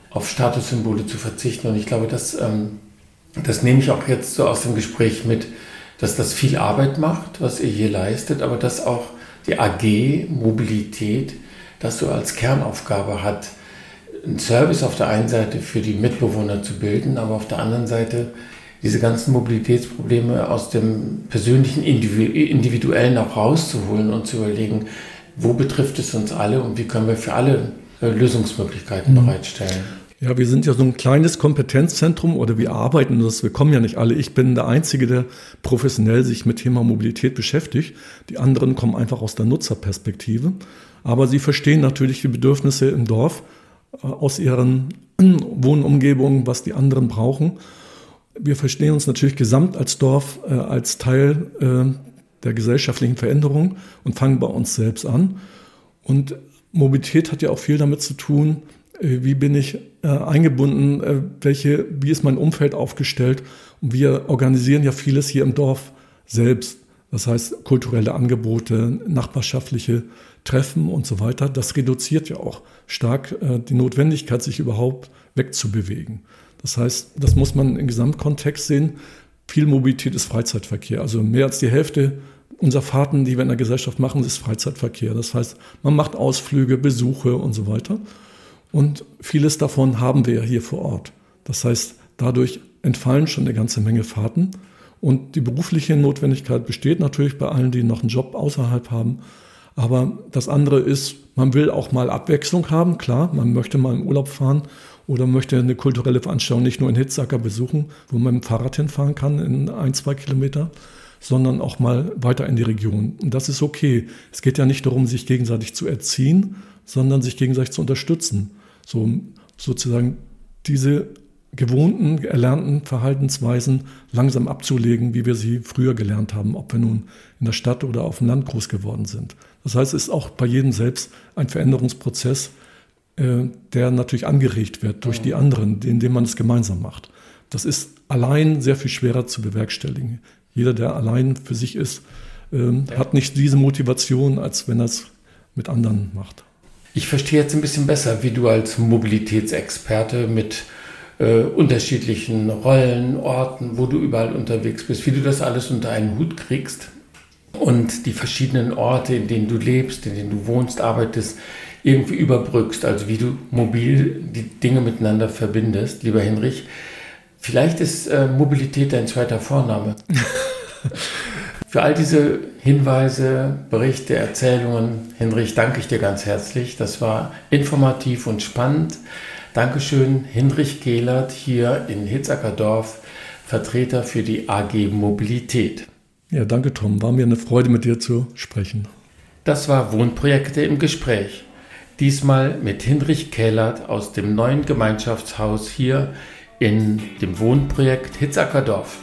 S2: auf Statussymbole zu verzichten. Und ich glaube, das, ähm, das nehme ich auch jetzt so aus dem Gespräch mit, dass das viel Arbeit macht, was ihr hier leistet, aber dass auch die AG Mobilität das so als Kernaufgabe hat, einen Service auf der einen Seite für die Mitbewohner zu bilden, aber auf der anderen Seite diese ganzen Mobilitätsprobleme aus dem persönlichen Individuellen auch rauszuholen und zu überlegen, wo betrifft es uns alle und wie können wir für alle äh, Lösungsmöglichkeiten mhm. bereitstellen.
S3: Ja, wir sind ja so ein kleines Kompetenzzentrum oder wir arbeiten das, wir kommen ja nicht alle. Ich bin der Einzige, der professionell sich mit Thema Mobilität beschäftigt. Die anderen kommen einfach aus der Nutzerperspektive. Aber sie verstehen natürlich die Bedürfnisse im Dorf äh, aus ihren Wohnumgebungen, was die anderen brauchen. Wir verstehen uns natürlich gesamt als Dorf, äh, als Teil äh, der gesellschaftlichen Veränderung und fangen bei uns selbst an. Und Mobilität hat ja auch viel damit zu tun, äh, wie bin ich äh, eingebunden, äh, welche, wie ist mein Umfeld aufgestellt. Und wir organisieren ja vieles hier im Dorf selbst. Das heißt, kulturelle Angebote, nachbarschaftliche Treffen und so weiter. Das reduziert ja auch stark äh, die Notwendigkeit, sich überhaupt wegzubewegen. Das heißt, das muss man im Gesamtkontext sehen. Viel Mobilität ist Freizeitverkehr. Also mehr als die Hälfte unserer Fahrten, die wir in der Gesellschaft machen, ist Freizeitverkehr. Das heißt, man macht Ausflüge, Besuche und so weiter. Und vieles davon haben wir ja hier vor Ort. Das heißt, dadurch entfallen schon eine ganze Menge Fahrten. Und die berufliche Notwendigkeit besteht natürlich bei allen, die noch einen Job außerhalb haben. Aber das andere ist, man will auch mal Abwechslung haben, klar, man möchte mal im Urlaub fahren oder möchte eine kulturelle Veranstaltung nicht nur in Hitzacker besuchen, wo man mit dem Fahrrad hinfahren kann in ein, zwei Kilometer, sondern auch mal weiter in die Region. Und das ist okay. Es geht ja nicht darum, sich gegenseitig zu erziehen, sondern sich gegenseitig zu unterstützen so sozusagen diese gewohnten, erlernten Verhaltensweisen langsam abzulegen, wie wir sie früher gelernt haben, ob wir nun in der Stadt oder auf dem Land groß geworden sind. Das heißt, es ist auch bei jedem selbst ein Veränderungsprozess, der natürlich angeregt wird durch die anderen, indem man es gemeinsam macht. Das ist allein sehr viel schwerer zu bewerkstelligen. Jeder, der allein für sich ist, äh, hat nicht diese Motivation, als wenn er es mit anderen macht.
S2: Ich verstehe jetzt ein bisschen besser, wie du als Mobilitätsexperte mit äh, unterschiedlichen Rollen, Orten, wo du überall unterwegs bist, wie du das alles unter einen Hut kriegst und die verschiedenen Orte, in denen du lebst, in denen du wohnst, arbeitest, irgendwie überbrückst, also wie du mobil die Dinge miteinander verbindest. Lieber Henrich, vielleicht ist äh, Mobilität dein zweiter Vorname. Für all diese Hinweise, Berichte, Erzählungen, Hinrich, danke ich dir ganz herzlich. Das war informativ und spannend. Dankeschön, Hinrich Gehlert hier in Hitzackerdorf, Vertreter für die AG Mobilität.
S3: Ja, danke Tom. War mir eine Freude, mit dir zu sprechen.
S2: Das war Wohnprojekte im Gespräch. Diesmal mit Hinrich Kählert aus dem neuen Gemeinschaftshaus hier in dem Wohnprojekt Hitzackerdorf.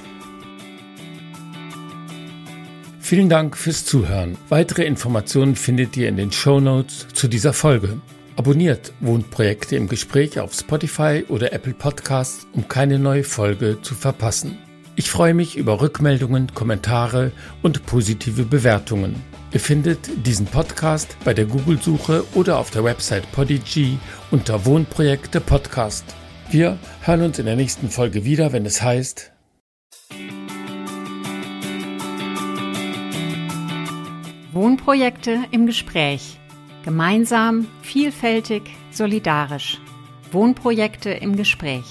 S2: Vielen Dank fürs Zuhören. Weitere Informationen findet ihr in den Show Notes zu dieser Folge. Abonniert Wohnprojekte im Gespräch auf Spotify oder Apple Podcasts, um keine neue Folge zu verpassen. Ich freue mich über Rückmeldungen, Kommentare und positive Bewertungen. Ihr findet diesen Podcast bei der Google-Suche oder auf der Website Podigy unter Wohnprojekte Podcast. Wir hören uns in der nächsten Folge wieder, wenn es heißt
S1: Wohnprojekte im Gespräch. Gemeinsam, vielfältig, solidarisch. Wohnprojekte im Gespräch.